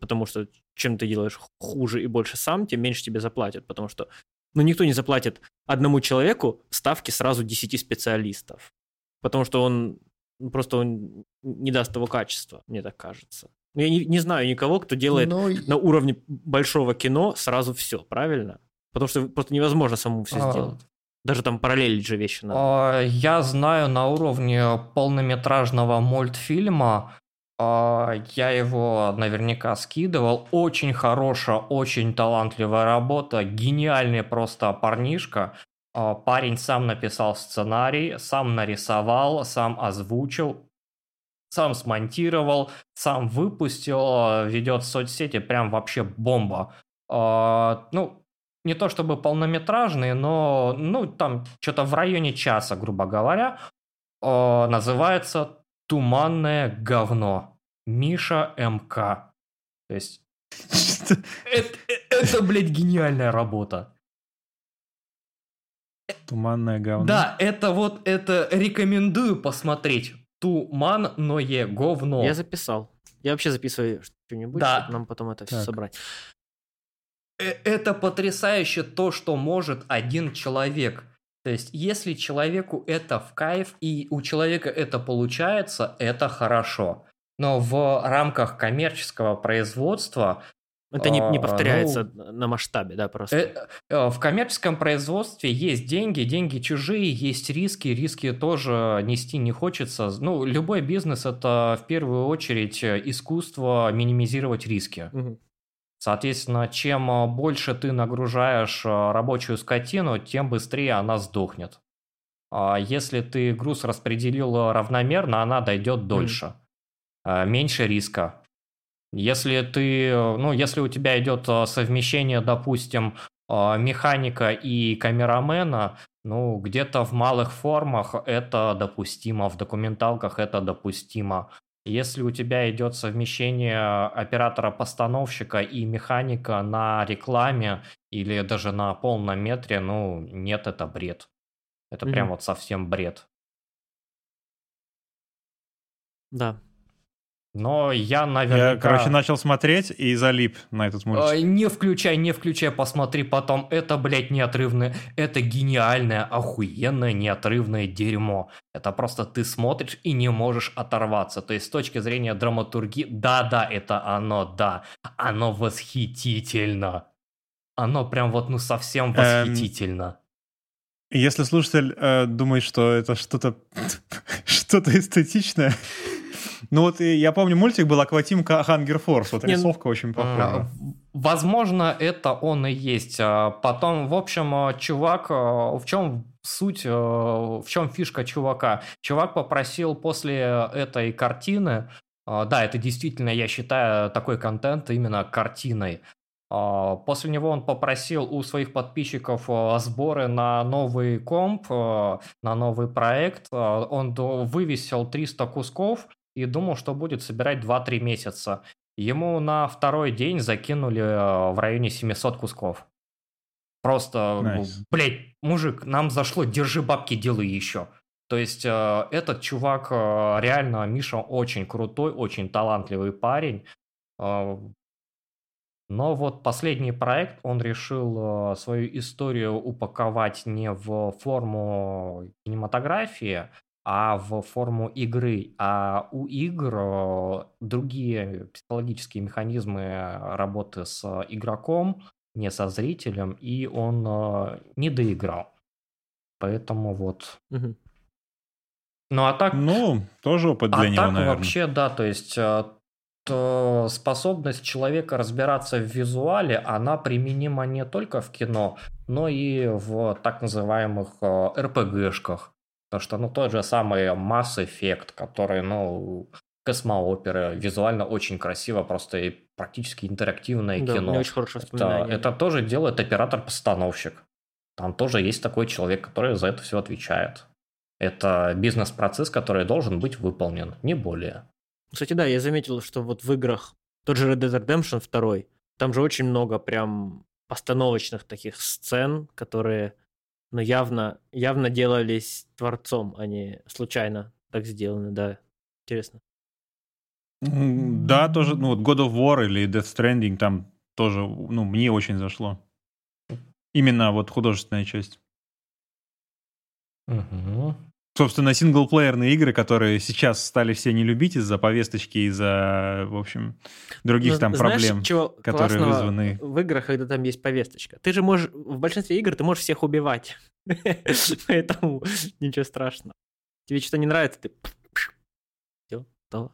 потому что чем ты делаешь хуже и больше сам, тем меньше тебе заплатят, потому что ну, никто не заплатит одному человеку ставки сразу 10 специалистов, потому что он ну, просто он не даст того качества, мне так кажется. Ну, Я не, не знаю никого, кто делает Ну, на уровне большого кино сразу все, правильно? Потому что просто невозможно самому все А. сделать. Даже там параллелить же вещи надо. А, Я знаю на уровне полнометражного мультфильма, а, я его наверняка скидывал. Очень хорошая, очень талантливая работа, гениальный просто парнишка. А, Парень сам написал сценарий, сам нарисовал, сам озвучил, сам смонтировал, сам выпустил, а, ведет соцсети, прям вообще бомба. А, Ну, не то чтобы полнометражный, но ну там что-то в районе часа, грубо говоря, Э, называется «Туманное говно». Миша МК. То есть *laughs* это, это, блядь, гениальная работа. Туманное говно. Да, это вот, это рекомендую посмотреть. Туманное говно. Я записал. Я вообще записываю что-нибудь, Да. чтобы нам потом это все Так. собрать. Э, Это потрясающе то, что может один человек. То есть, если человеку это в кайф, и у человека это получается, это хорошо. Но в рамках коммерческого производства Это не, не А, повторяется ну, на масштабе, да, просто. Э, э, В коммерческом производстве есть деньги, деньги чужие, есть риски, риски тоже нести не хочется. Ну, любой бизнес это в первую очередь искусство минимизировать риски. Мгм. Соответственно, чем э, больше ты нагружаешь э, рабочую скотину, тем быстрее она сдохнет. А Если ты груз распределил равномерно, она дойдет дольше. Э, Меньше риска. Если ты, э, ну, если у тебя идет э, совмещение, допустим, э, механика и камерамена, ну, где-то в малых формах это допустимо, в документалках это допустимо. Если у тебя идет совмещение оператора-постановщика и механика на рекламе или даже на полном метре, ну, нет, это бред. Это прям Мгм. вот совсем бред. Да. Но я, наверное... Я, короче, начал смотреть и залип на этот мультик. Э, Не включай, не включай, посмотри потом. Это, блядь, неотрывное. Это гениальное, охуенное, неотрывное дерьмо. Это просто ты смотришь и не можешь оторваться. То есть с точки зрения драматургии, да-да, это оно, да. Оно восхитительно. Оно прям вот, ну, совсем Эм, восхитительно. Если слушатель э, думает, что это что-то *laughs* что-то эстетичное, ну вот я помню, мультик был Акватим Hunger Force, вот Не, ну, рисовка очень А, похожа. в- Возможно, это он и есть. А Потом, в общем, а, чувак, а, в чем суть, а, в чем фишка чувака? Чувак попросил после этой картины, а, да, это действительно, я считаю, такой контент именно картиной. А, После него он попросил у своих подписчиков а, сборы на новый комп, а, на новый проект. А, Он вывесил 300 кусков и думал, что будет собирать 2-3 месяца. Ему на второй день закинули э, в районе 700 кусков. Просто, Nice. блядь, мужик, нам зашло, держи бабки, делай еще. То есть э, этот чувак э, реально, Миша очень крутой, очень талантливый парень. Э, но вот последний проект, он решил э, свою историю упаковать не в форму кинематографии, а в форму игры. А у игр э, другие психологические механизмы работы с игроком, не со зрителем, и он э, не доиграл. Поэтому вот. Мгм. Ну а так Ну, тоже опыт для а него, так наверное. вообще, да, то есть э, то способность человека разбираться в визуале, она применима не только в кино, но и в так называемых РПГшках. Потому что, ну, тот же самый Mass Effect, который, ну, космооперы, визуально очень красиво, просто и практически интерактивное Да, кино. очень хорошее Это, это тоже делает оператор-постановщик. Там тоже есть такой человек, который за это все отвечает. Это бизнес-процесс, который должен быть выполнен, не более. Кстати, да, я заметил, что вот в играх, тот же Red Dead Redemption 2, там же очень много прям постановочных таких сцен, которые, ну, явно, явно делались творцом, а не случайно так сделаны, да. Интересно. Да, тоже, ну вот God of War или Death Stranding там тоже, ну, мне очень зашло. Именно вот художественная часть. Мгм. Собственно, синглплеерные игры, которые сейчас стали все не любить из-за повесточки, из-за, в общем, других Ну, там знаешь, проблем. чего которые вызваны- в играх, когда там есть повесточка? Ты же можешь, в большинстве игр ты можешь всех убивать. *laughs* Поэтому ничего страшного. Тебе что-то не нравится, ты... Все, готово.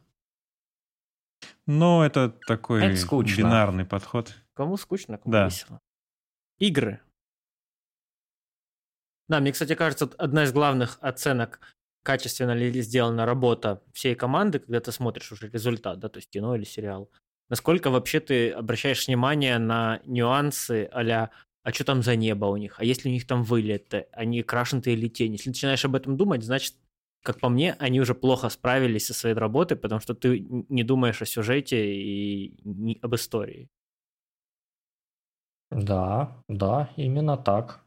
Но это такой Это скучно. бинарный подход. Кому скучно, кому Да. весело. Игры. Да, мне, кстати, кажется, одна из главных оценок, качественно ли сделана работа всей команды, когда ты смотришь уже результат, да, то есть кино или сериал. Насколько вообще ты обращаешь внимание на нюансы а а что там за небо у них, а если у них там вылеты, они крашенты или тень. Если начинаешь об этом думать, значит, как по мне, они уже плохо справились со своей работой, потому что ты не думаешь о сюжете и не об истории. Да, да, именно так.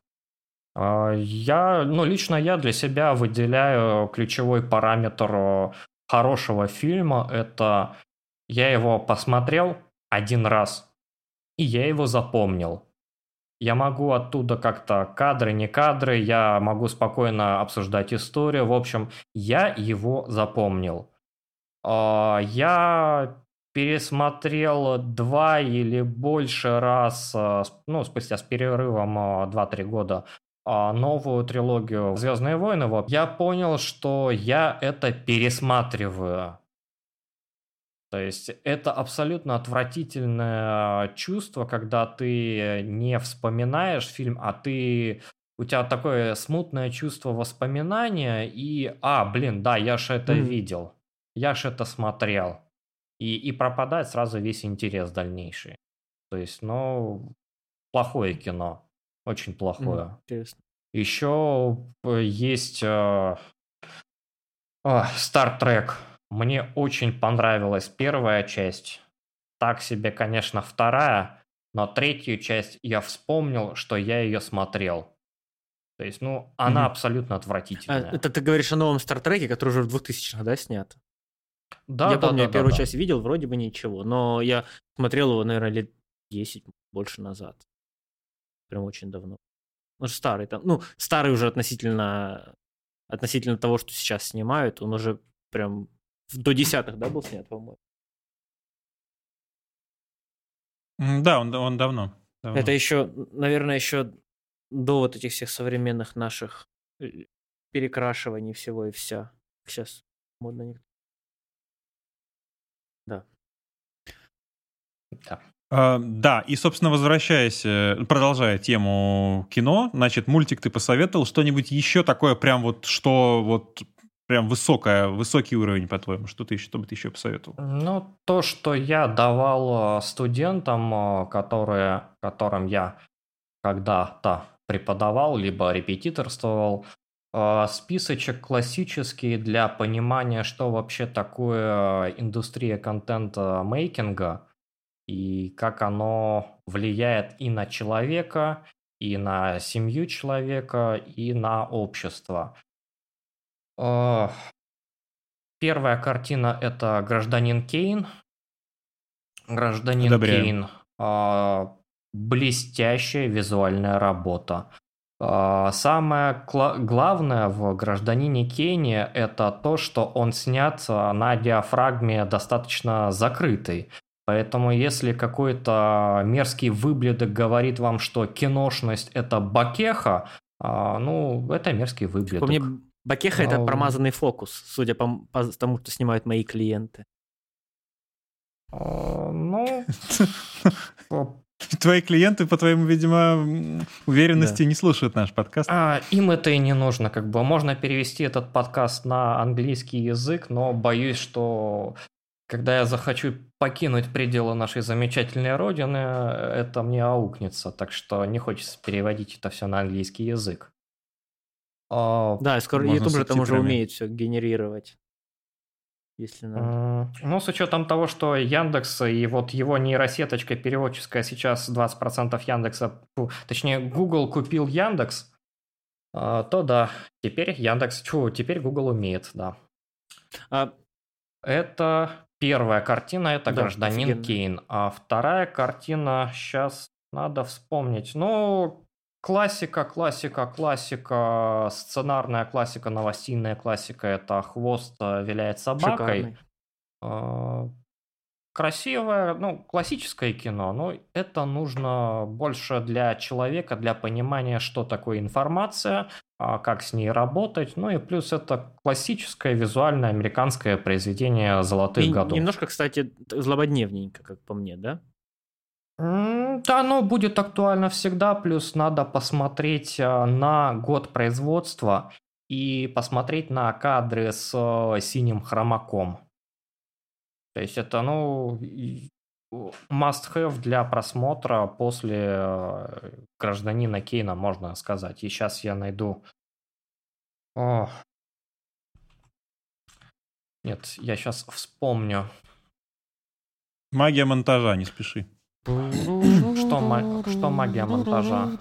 А, Я, ну, лично я для себя выделяю ключевой параметр э, хорошего фильма. Это я его посмотрел один раз, и я его запомнил. Я могу оттуда как-то кадры, не кадры, я могу спокойно обсуждать историю. В общем, я его запомнил. А, Я пересмотрел два или больше раз, э, ну, спустя с перерывом 2-3 года, новую трилогию «Звездные войны», вот, я понял, что я это пересматриваю. То есть это абсолютно отвратительное чувство, когда ты не вспоминаешь фильм, а ты у тебя такое смутное чувство воспоминания и а, блин, да, я же это mm-hmm. видел, я же это смотрел. И, и пропадает сразу весь интерес дальнейший. То есть, ну, плохое кино. Очень плохое. Интересно. Еще есть э, Star Trek. Мне очень понравилась первая часть. Так себе, конечно, вторая. Но третью часть я вспомнил, что я ее смотрел. То есть, ну, она mm-hmm. абсолютно отвратительная. А, это ты говоришь о новом Стартреке, который уже в 2000-х, да, снят? Да, я да, помню, да, я первую да, часть видел, вроде бы ничего, но я смотрел его, наверное, лет 10 больше назад. Прям очень давно. Он же старый там, ну, старый уже относительно, относительно того, что сейчас снимают, он уже прям до десятых, да, был снят, по-моему? Да, он, он давно, давно. Это еще, наверное, еще до вот этих всех современных наших э, перекрашиваний всего и вся. Сейчас модно не... Да. Да. Uh, да, и, собственно, возвращаясь, э, продолжая тему кино, значит, мультик ты посоветовал, что-нибудь еще такое прям вот, что вот прям высокое, высокий уровень, по-твоему, что ты что бы ты еще посоветовал? Ну, то, что я давал э, студентам, которые, которым я когда-то преподавал, либо репетиторствовал, а, списочек классический для понимания, что вообще такое индустрия контента мейкинга и как оно влияет и на человека, и на семью человека, и на общество. А, первая картина это «Гражданин Кейн». «Гражданин Одобряю. Кейн» а, блестящая визуальная работа. А, самое главное в «Гражданине Кейне» это то, что он снят на диафрагме достаточно закрытой. Поэтому если какой-то мерзкий выблядок говорит вам, что киношность – это бакеха, а, ну, это мерзкий выблядок. По мне, бакеха Но... – это промазанный фокус, судя по, по тому, что снимают мои клиенты. А, ну, *laughs* Твои клиенты, по твоему, видимо, уверенности да. не слушают наш подкаст. А, им это и не нужно. Как бы можно перевести этот подкаст на английский язык, но боюсь, что когда я захочу покинуть пределы нашей замечательной родины, это мне аукнется. Так что не хочется переводить это все на английский язык. А, да, скоро YouTube же там уже умеет все генерировать если надо. Ну, с учетом того, что Яндекс и вот его нейросеточка переводческая сейчас 20% Яндекса, точнее, Google купил Яндекс, а, то да, теперь Яндекс, чу, теперь Google умеет, да. А... Это первая картина, это да, гражданин офигенно. Кейн, а вторая картина, сейчас надо вспомнить, ну, Классика, классика, классика, сценарная классика, новостейная классика – это «Хвост э, виляет собакой». Шикарный. А, красивое, ну, классическое кино, но это нужно больше для человека, для понимания, что такое информация, как с ней работать, ну и плюс это классическое визуальное американское произведение золотых и годов. Немножко, кстати, злободневненько, как по мне, да? Да, оно будет актуально всегда, плюс надо посмотреть а, на год производства и посмотреть на кадры с э, синим хромаком. То есть это, ну, must-have для просмотра после э, гражданина Кейна, можно сказать. И сейчас я найду... О. Нет, я сейчас вспомню. Магия монтажа, не спеши. Что, что магия монтажа?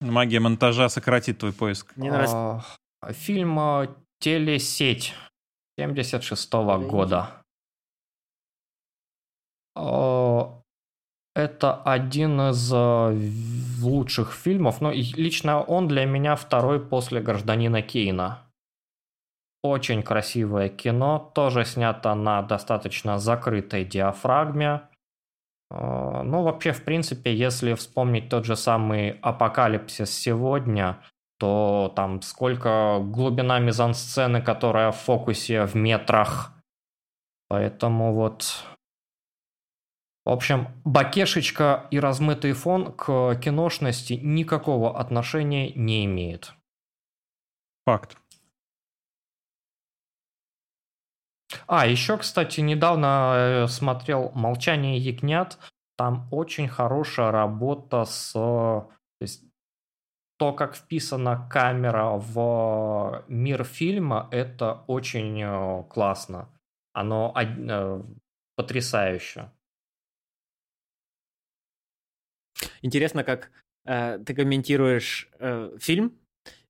Магия монтажа сократит твой поиск. Мне нравится. А, фильм а, «Телесеть» 76 -го года. А, это один из лучших фильмов, но лично он для меня второй после «Гражданина Кейна». очень красивое кино, тоже снято на достаточно закрытой диафрагме. А, ну, вообще, в принципе, если вспомнить тот же самый «Апокалипсис сегодня», то там сколько глубина мизансцены, которая в фокусе в метрах. Поэтому вот... В общем, бакешечка и размытый фон к киношности никакого отношения не имеет. Факт. А, еще, кстати, недавно э, смотрел «Молчание ягнят». Там очень хорошая работа с... То есть, то, как вписана камера в мир фильма, это очень э, классно. Оно э, потрясающе. Интересно, как э, ты комментируешь э, фильм,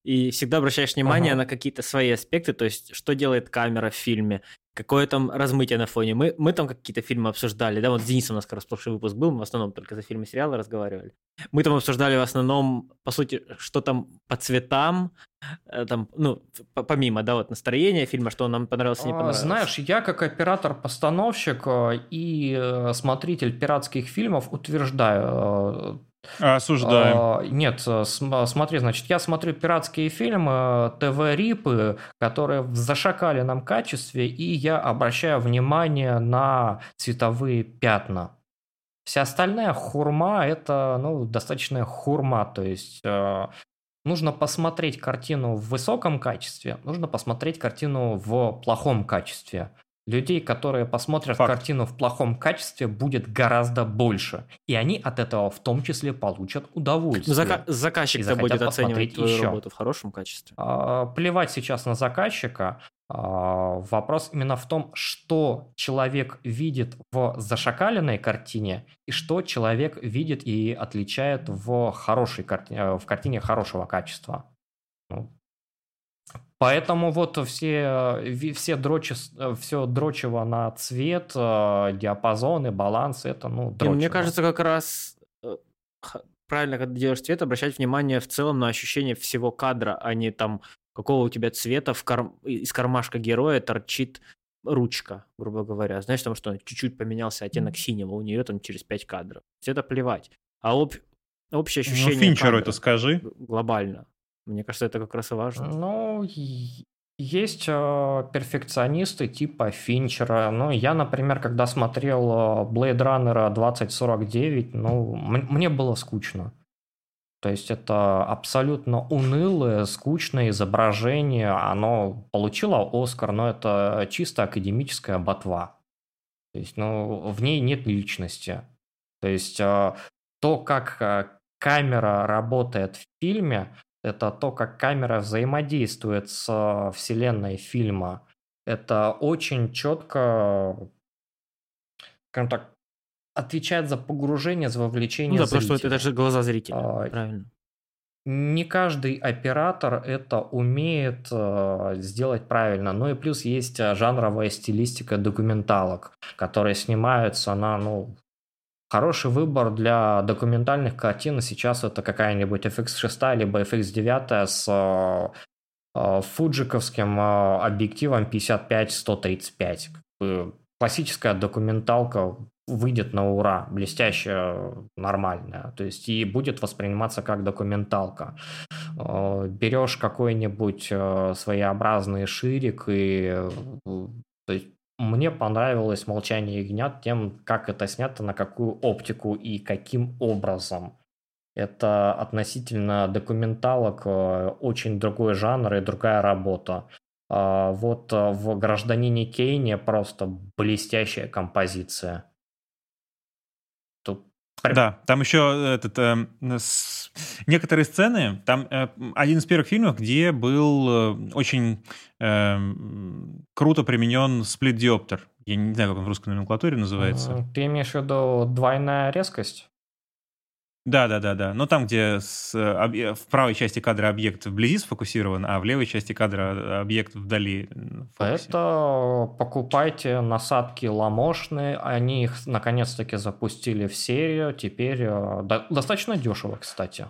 и всегда обращаешь внимание ага. на какие-то свои аспекты, то есть что делает камера в фильме, какое там размытие на фоне. Мы, мы там какие-то фильмы обсуждали, да, вот с Денисом у нас как раз прошлый выпуск был, мы в основном только за фильмы и сериалы разговаривали. Мы там обсуждали в основном, по сути, что там по цветам, э, там, ну, помимо, да, вот настроения фильма, что нам понравилось, не а, понравилось. Знаешь, я как оператор-постановщик э, и э, смотритель пиратских фильмов утверждаю, Осуждаем. А, нет, э, смотри, значит, я смотрю пиратские фильмы, ТВ-рипы, которые в зашакаленном качестве, и я обращаю внимание на цветовые пятна. Вся остальная хурма – это ну, достаточная хурма, то есть э, нужно посмотреть картину в высоком качестве, нужно посмотреть картину в плохом качестве людей, которые посмотрят Факт. картину в плохом качестве, будет гораздо больше. И они от этого в том числе получат удовольствие. Зака- заказчик-то будет оценивать твою еще. работу в хорошем качестве. А, плевать сейчас на заказчика. А, вопрос именно в том, что человек видит в зашакаленной картине и что человек видит и отличает в хорошей карти- в картине хорошего качества. Ну, Поэтому вот все, все дрочи, все дрочево на цвет, э, диапазоны, баланс, это, ну, дрочево. Мне кажется, как раз э, правильно, когда делаешь цвет, обращать внимание в целом на ощущение всего кадра, а не там, какого у тебя цвета в кар... из кармашка героя торчит ручка, грубо говоря. Знаешь, там что чуть-чуть поменялся оттенок синего, у нее там через 5 кадров. Это плевать. А об... общее ну, ощущение... Ну, Финчеру это скажи. Глобально. Мне кажется, это как раз и важно. Ну, есть э, перфекционисты типа Финчера. Ну, я, например, когда смотрел э, Blade Runner 2049, ну, мне было скучно. То есть это абсолютно унылое, скучное изображение. Оно получило Оскар, но это чисто академическая ботва. То есть, ну, в ней нет личности. То есть э, то, как камера работает в фильме, это то, как камера взаимодействует с вселенной фильма. Это очень четко, скажем так, отвечает за погружение, за вовлечение ну, да, зрителя. потому что это же глаза зрителя, а, правильно. Не каждый оператор это умеет э, сделать правильно. Ну и плюс есть э, жанровая стилистика документалок, которые снимаются на ну, Хороший выбор для документальных картин сейчас это какая-нибудь FX6 либо FX9 с э, э, фуджиковским э, объективом 55-135. Классическая документалка выйдет на ура, блестящая, нормальная, то есть и будет восприниматься как документалка. Берешь какой-нибудь своеобразный ширик и то есть мне понравилось «Молчание ягнят» тем, как это снято, на какую оптику и каким образом. Это относительно документалок э, очень другой жанр и другая работа. А вот э, в «Гражданине Кейне» просто блестящая композиция. Да, там еще этот, э, с... некоторые сцены, там э, один из первых фильмов, где был э, очень э, круто применен сплит-диоптер. Я не знаю, как он в русской номенклатуре называется. Ты имеешь в виду двойная резкость? Да, да, да, да. Но там, где с, в правой части кадра объект вблизи сфокусирован, а в левой части кадра объект вдали. Это покупайте насадки ламошные. Они их наконец-таки запустили в серию. Теперь э, до, достаточно дешево, кстати.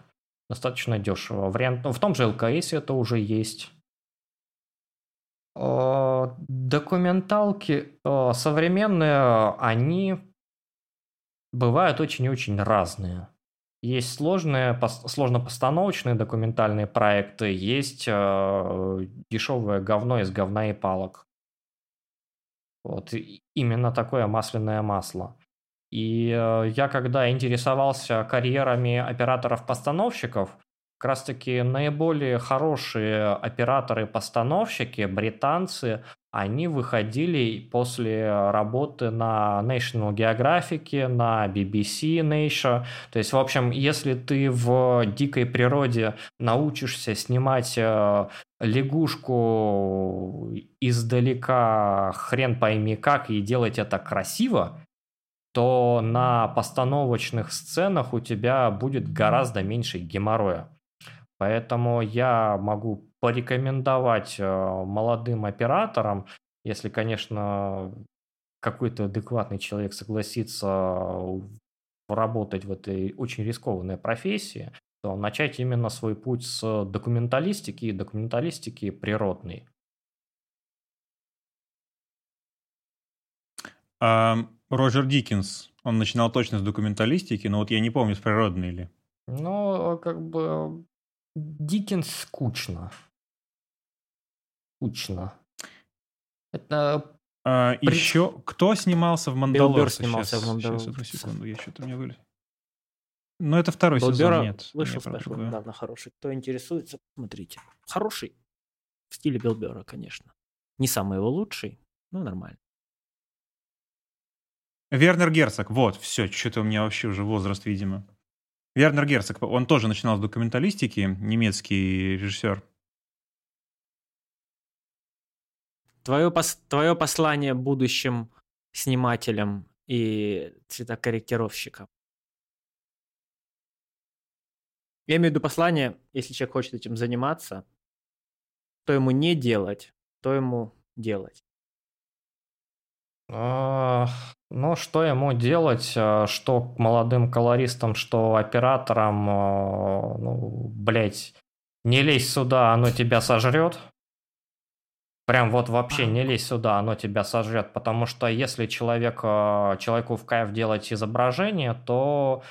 Достаточно дешево. Вариант, в том же ЛКС это уже есть. Документалки современные, они бывают очень и очень разные. Есть сложные, сложно-постановочные документальные проекты, есть дешевое говно из говна и палок. Вот именно такое масляное масло. И я когда интересовался карьерами операторов-постановщиков, как раз таки наиболее хорошие операторы-постановщики, британцы, они выходили после работы на National Geographic, на BBC Nation. То есть, в общем, если ты в дикой природе научишься снимать э, лягушку издалека, хрен пойми как, и делать это красиво, то на постановочных сценах у тебя будет гораздо меньше геморроя. Поэтому я могу порекомендовать э, молодым операторам, если, конечно, какой-то адекватный человек согласится работать в этой очень рискованной профессии, то начать именно свой путь с документалистики и документалистики природной. А Роджер Диккенс, он начинал точно с документалистики, но вот я не помню, с природной ли. Ну, как бы Диккенс скучно. Скучно. Это... А, При... Еще кто снимался в Мандалорце? снимался сейчас, в Мандалорце. Сейчас, одну секунду, я что-то мне вылез. Ну, это второй Билл сезон, нет. Вышел спешл недавно хороший. Кто интересуется, смотрите. Хороший. В стиле Билбера, конечно. Не самый его лучший, но нормально. Вернер Герцог, вот, все, что-то у меня вообще уже возраст, видимо. Вернер Герцог, он тоже начинал с документалистики, немецкий режиссер. Твое, пос, твое послание будущим снимателям и цветокорректировщикам. Я имею в виду послание, если человек хочет этим заниматься, то ему не делать, то ему делать. Ну, что ему делать, э, что молодым колористам, что операторам, э, ну, блядь, не лезь сюда, оно тебя сожрет. Прям вот вообще не лезь сюда, оно тебя сожрет, потому что если человек, э, человеку в кайф делать изображение, то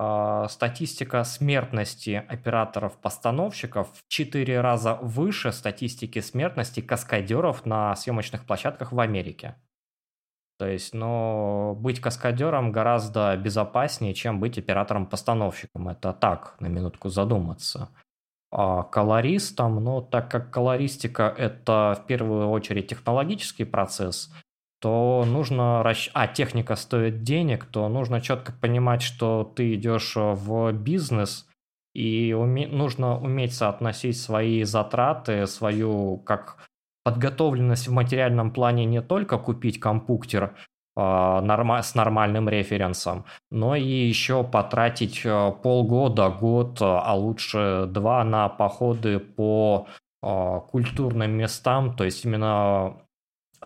э, статистика смертности операторов-постановщиков в 4 раза выше статистики смертности каскадеров на съемочных площадках в Америке. То есть, но быть каскадером гораздо безопаснее, чем быть оператором-постановщиком. Это так, на минутку задуматься. А колористом, ну, так как колористика – это в первую очередь технологический процесс, то нужно... Расщ... А техника стоит денег, то нужно четко понимать, что ты идешь в бизнес, и уме... нужно уметь соотносить свои затраты, свою как подготовленность в материальном плане не только купить компьютер э, с нормальным референсом, но и еще потратить э, полгода, год, а лучше два на походы по э, культурным местам, то есть именно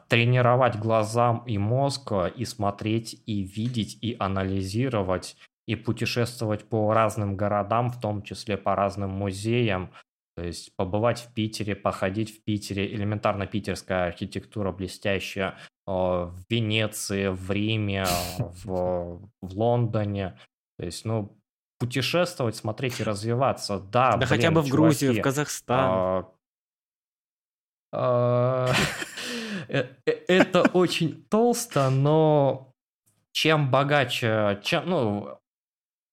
тренировать глазам и мозг, и смотреть, и видеть, и анализировать, и путешествовать по разным городам, в том числе по разным музеям, то есть побывать в Питере, походить в Питере, элементарно питерская архитектура блестящая, в Венеции, в Риме, в, в Лондоне. То есть, ну, путешествовать, смотреть и развиваться. Да, да блин, хотя бы в Грузию, в Казахстан. А, а, *laughs* э, э, это очень толсто, но чем богаче, чем, ну,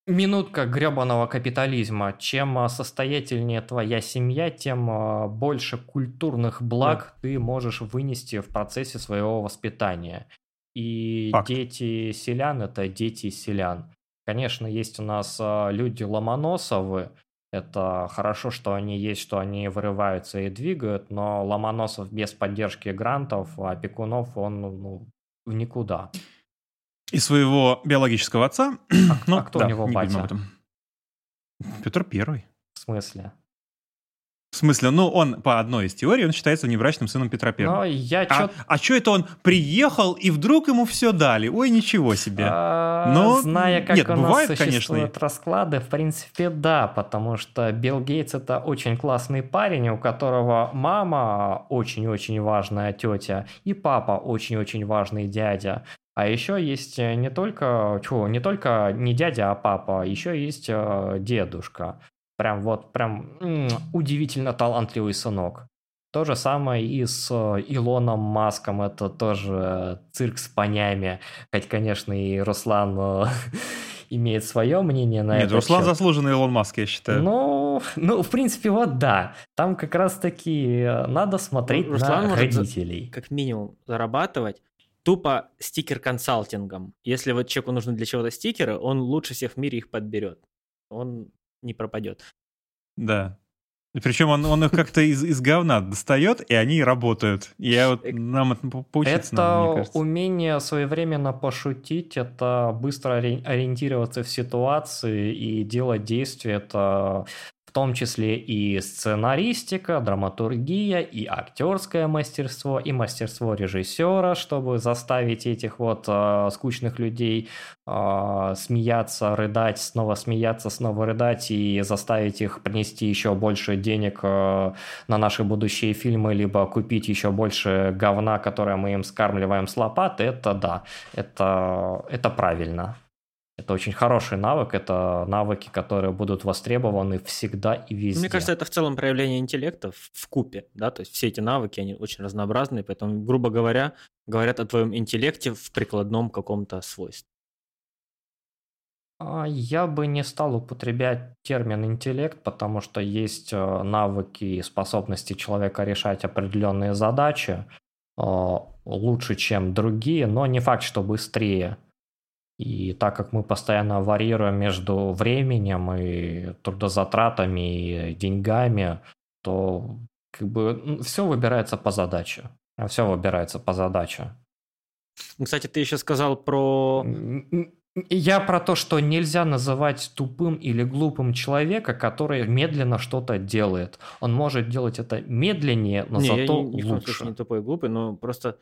Минутка гребаного капитализма. Чем а, состоятельнее твоя семья, тем а, больше культурных благ да. ты можешь вынести в процессе своего воспитания. И Факт. дети селян – это дети селян. Конечно, есть у нас а, люди Ломоносовы, это хорошо, что они есть, что они вырываются и двигают, но Ломоносов без поддержки грантов, опекунов, он ну, в никуда и своего биологического отца. А, Но, *clears throat* а кто да, у него не батя? об этом. Петр Первый. В смысле? В смысле, ну, он по одной из теорий, он считается внебрачным сыном Петра Первого. Но я а, чё- а что это он приехал, и вдруг ему все дали? Ой, ничего себе. А, Но, Зная, как нет, у бывает, нас конечно, существуют расклады, в принципе, да, потому что Билл Гейтс это очень классный парень, у которого мама очень-очень важная тетя и папа очень-очень важный дядя. А еще есть э, не только, чего, не только не дядя, а папа, еще есть э, дедушка. Прям вот, прям м, удивительно талантливый сынок. То же самое и с э, Илоном Маском, это тоже цирк с понями. Хоть, конечно, и Руслан э, *laughs* имеет свое мнение на Нет, этот Руслан счет. заслуженный Илон Маск, я считаю. Ну, ну, в принципе, вот да. Там как раз-таки надо смотреть Руслан на может за- родителей. Как минимум зарабатывать тупо стикер-консалтингом. Если вот человеку нужны для чего-то стикеры, он лучше всех в мире их подберет. Он не пропадет. Да. И Причем он, он их как-то из, из говна достает, и они работают. Я вот нам это по- поучиться Это надо, мне кажется. умение своевременно пошутить, это быстро ори- ориентироваться в ситуации и делать действия, это том числе и сценаристика, драматургия, и актерское мастерство, и мастерство режиссера, чтобы заставить этих вот э, скучных людей э, смеяться, рыдать, снова смеяться, снова рыдать и заставить их принести еще больше денег э, на наши будущие фильмы, либо купить еще больше говна, которое мы им скармливаем с лопаты, это да, это, это правильно. Это очень хороший навык, это навыки, которые будут востребованы всегда и везде. Мне кажется, это в целом проявление интеллекта в, купе, да, то есть все эти навыки, они очень разнообразные, поэтому, грубо говоря, говорят о твоем интеллекте в прикладном каком-то свойстве. А, Я бы не стал употреблять термин интеллект, потому что есть э, навыки и способности человека решать определенные задачи э, лучше, чем другие, но не факт, что быстрее. И так как мы постоянно варьируем между временем и трудозатратами и деньгами, то как бы все выбирается по задаче. Все выбирается по задаче. Ну, Кстати, ты еще сказал про... Я про то, что нельзя называть тупым или глупым человека, который медленно что-то делает. Он может делать это медленнее, но не, я зато ни в коем лучше. не тупой и глупый, но просто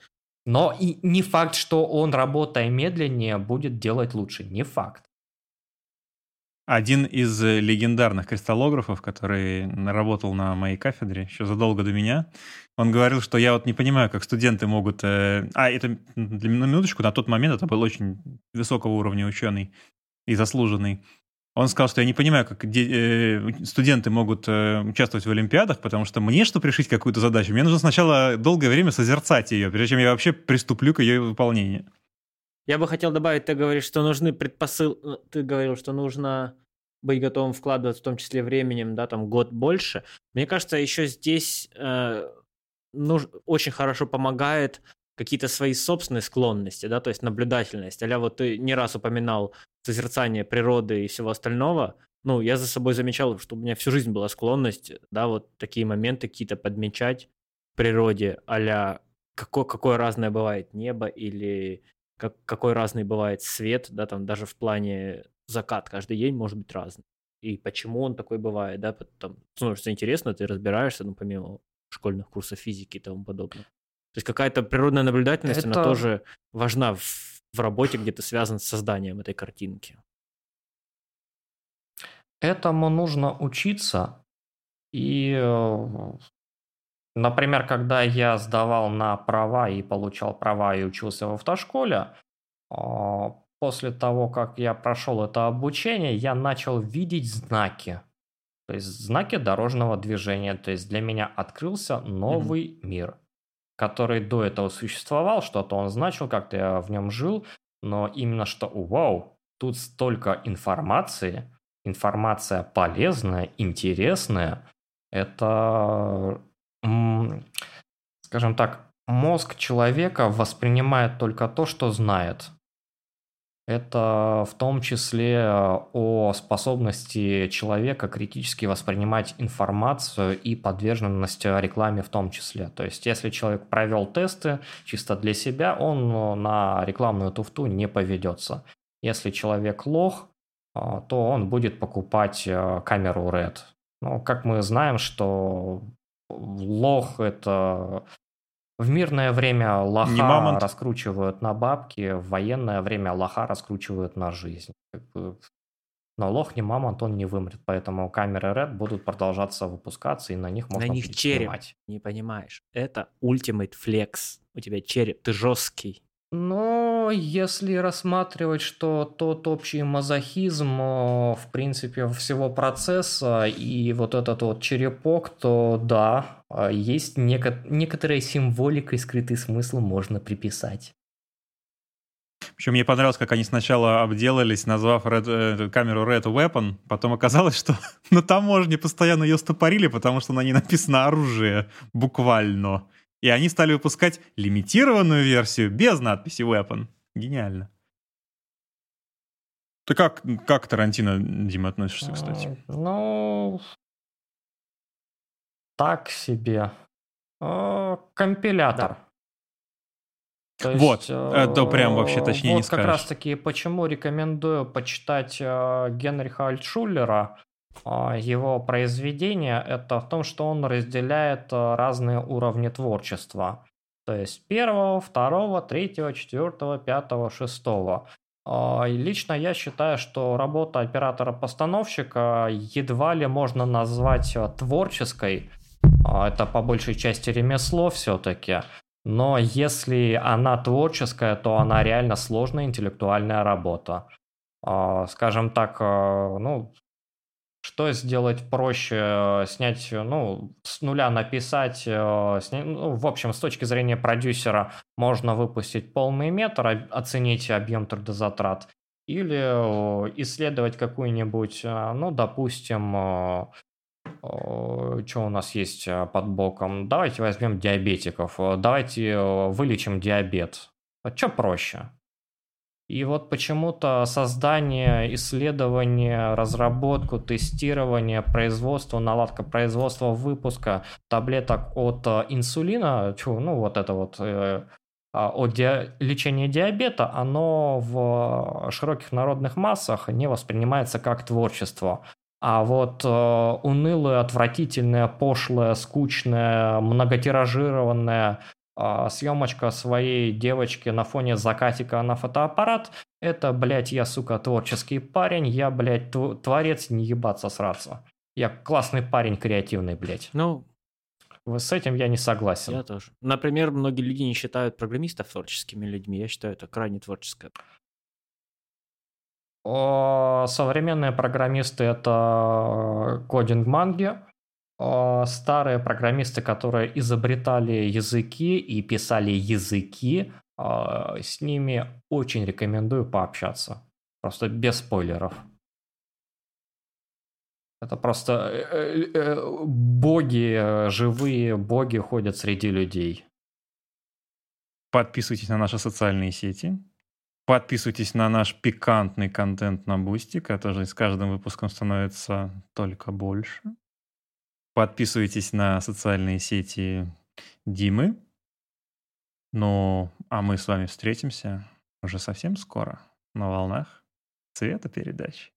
Но и не факт, что он, работая медленнее, будет делать лучше. Не факт. Один из э, легендарных кристаллографов, который работал на моей кафедре еще задолго до меня, он говорил, что я вот не понимаю, как студенты могут... э, А, это для на минуточку, на тот момент это был очень высокого уровня ученый и заслуженный. Он сказал, что я не понимаю, как э, студенты могут э, участвовать в Олимпиадах, потому что мне, чтобы решить какую-то задачу, мне нужно сначала долгое время созерцать ее, прежде чем я вообще приступлю к ее выполнению. Я бы хотел добавить, ты говоришь, что нужны предпосыл... э, Ты говорил, что нужно быть готовым вкладывать, в том числе временем, да, там год больше. Мне кажется, еще здесь э, нуж- очень хорошо помогает какие-то свои собственные склонности, да, то есть наблюдательность. Аля, вот ты не раз упоминал созерцание природы и всего остального. Ну, я за собой замечал, что у меня всю жизнь была склонность, да, вот такие моменты какие-то подмечать в природе, аля какое, какое разное бывает небо или как, какой разный бывает свет, да, там даже в плане закат каждый день может быть разный. И почему он такой бывает, да, потом становится интересно, ты разбираешься, ну, помимо школьных курсов физики и тому подобное. То есть какая-то природная наблюдательность, она Это- тоже важна в, в работе, где ты связан с созданием этой картинки. Этому нужно учиться. И, э, например, когда я сдавал на права и получал права и учился в автошколе, а, после того, как я прошел это обучение, я начал видеть знаки. То есть знаки дорожного движения. То есть для меня открылся новый мир, который до этого существовал, что-то он значил, как-то я в нем жил, но именно что, вау, тут столько информации, информация полезная, интересная, это, скажем так, мозг человека воспринимает только то, что знает. Это в том числе э, о способности человека критически воспринимать информацию и подверженность рекламе в том числе. То есть, если человек провел тесты чисто для себя, он э, на рекламную туфту не поведется. Если человек лох, а, то он будет покупать э, камеру RED. Ну, как мы знаем, что лох это в мирное время лоха раскручивают на бабки, в военное время лоха раскручивают на жизнь. Но лох не мамонт, он не вымрет, поэтому камеры Red будут продолжаться выпускаться, и на них можно На них череп, снимать. не понимаешь. Это Ultimate Flex. У тебя череп, ты жесткий. Если рассматривать, что тот общий мазохизм, в принципе, всего процесса и вот этот вот черепок, то да, а, есть неко- некоторая символика и скрытый смысл можно приписать. Причем мне понравилось, как они сначала обделались, назвав Red, э, камеру Red Weapon, потом оказалось, *laughs* что на таможне постоянно ее стопорили, потому что на ней написано оружие, буквально. И они стали выпускать лимитированную версию без надписи Weapon. Гениально. Ты как, как к Тарантино, Дима, относишься, кстати? Ну, так себе. Компилятор. То есть, вот, это прям вообще точнее вот не скажешь. как раз таки, почему рекомендую почитать э, Генриха Альтшуллера, э, его произведения, это в том, что он разделяет э, разные уровни творчества. То есть первого, второго, третьего, четвертого, пятого, шестого. Лично я считаю, что работа оператора-постановщика едва ли можно назвать творческой. Это по большей части ремесло все-таки. Но если она творческая, то она реально сложная интеллектуальная работа. А, скажем так, а, ну, что сделать проще? Снять, ну, с нуля написать, э, снять, ну, в общем, с точки зрения продюсера можно выпустить полный метр, оценить объем трудозатрат, или э, исследовать какую-нибудь, э, ну, допустим, что у нас есть э, под боком? Давайте возьмем диабетиков. Э, давайте э, вылечим диабет. Что проще? И вот почему-то создание, исследование, разработку, тестирование, производство, наладка производства, выпуска таблеток от инсулина, ну вот это вот э, от ди- лечения диабета, оно в широких народных массах не воспринимается как творчество. А вот э, унылая, отвратительная, пошлая, скучная, многотиражированная э, съемочка своей девочки на фоне закатика на фотоаппарат, это, блядь, я, сука, творческий парень, я, блядь, творец, не ебаться сраться. Я классный парень, креативный, блядь. Ну, с этим я не согласен. Я тоже. Например, многие люди не считают программистов творческими людьми. Я считаю, это крайне творческое. Современные программисты это кодинг манги. Старые программисты, которые изобретали языки и писали языки, с ними очень рекомендую пообщаться. Просто без спойлеров. Это просто э, э, э, боги, живые боги ходят среди людей. Подписывайтесь на наши социальные сети. Подписывайтесь на наш пикантный контент на Бусти, который с каждым выпуском становится только больше. Подписывайтесь на социальные сети Димы. Ну, а мы с вами встретимся уже совсем скоро на волнах цвета передач.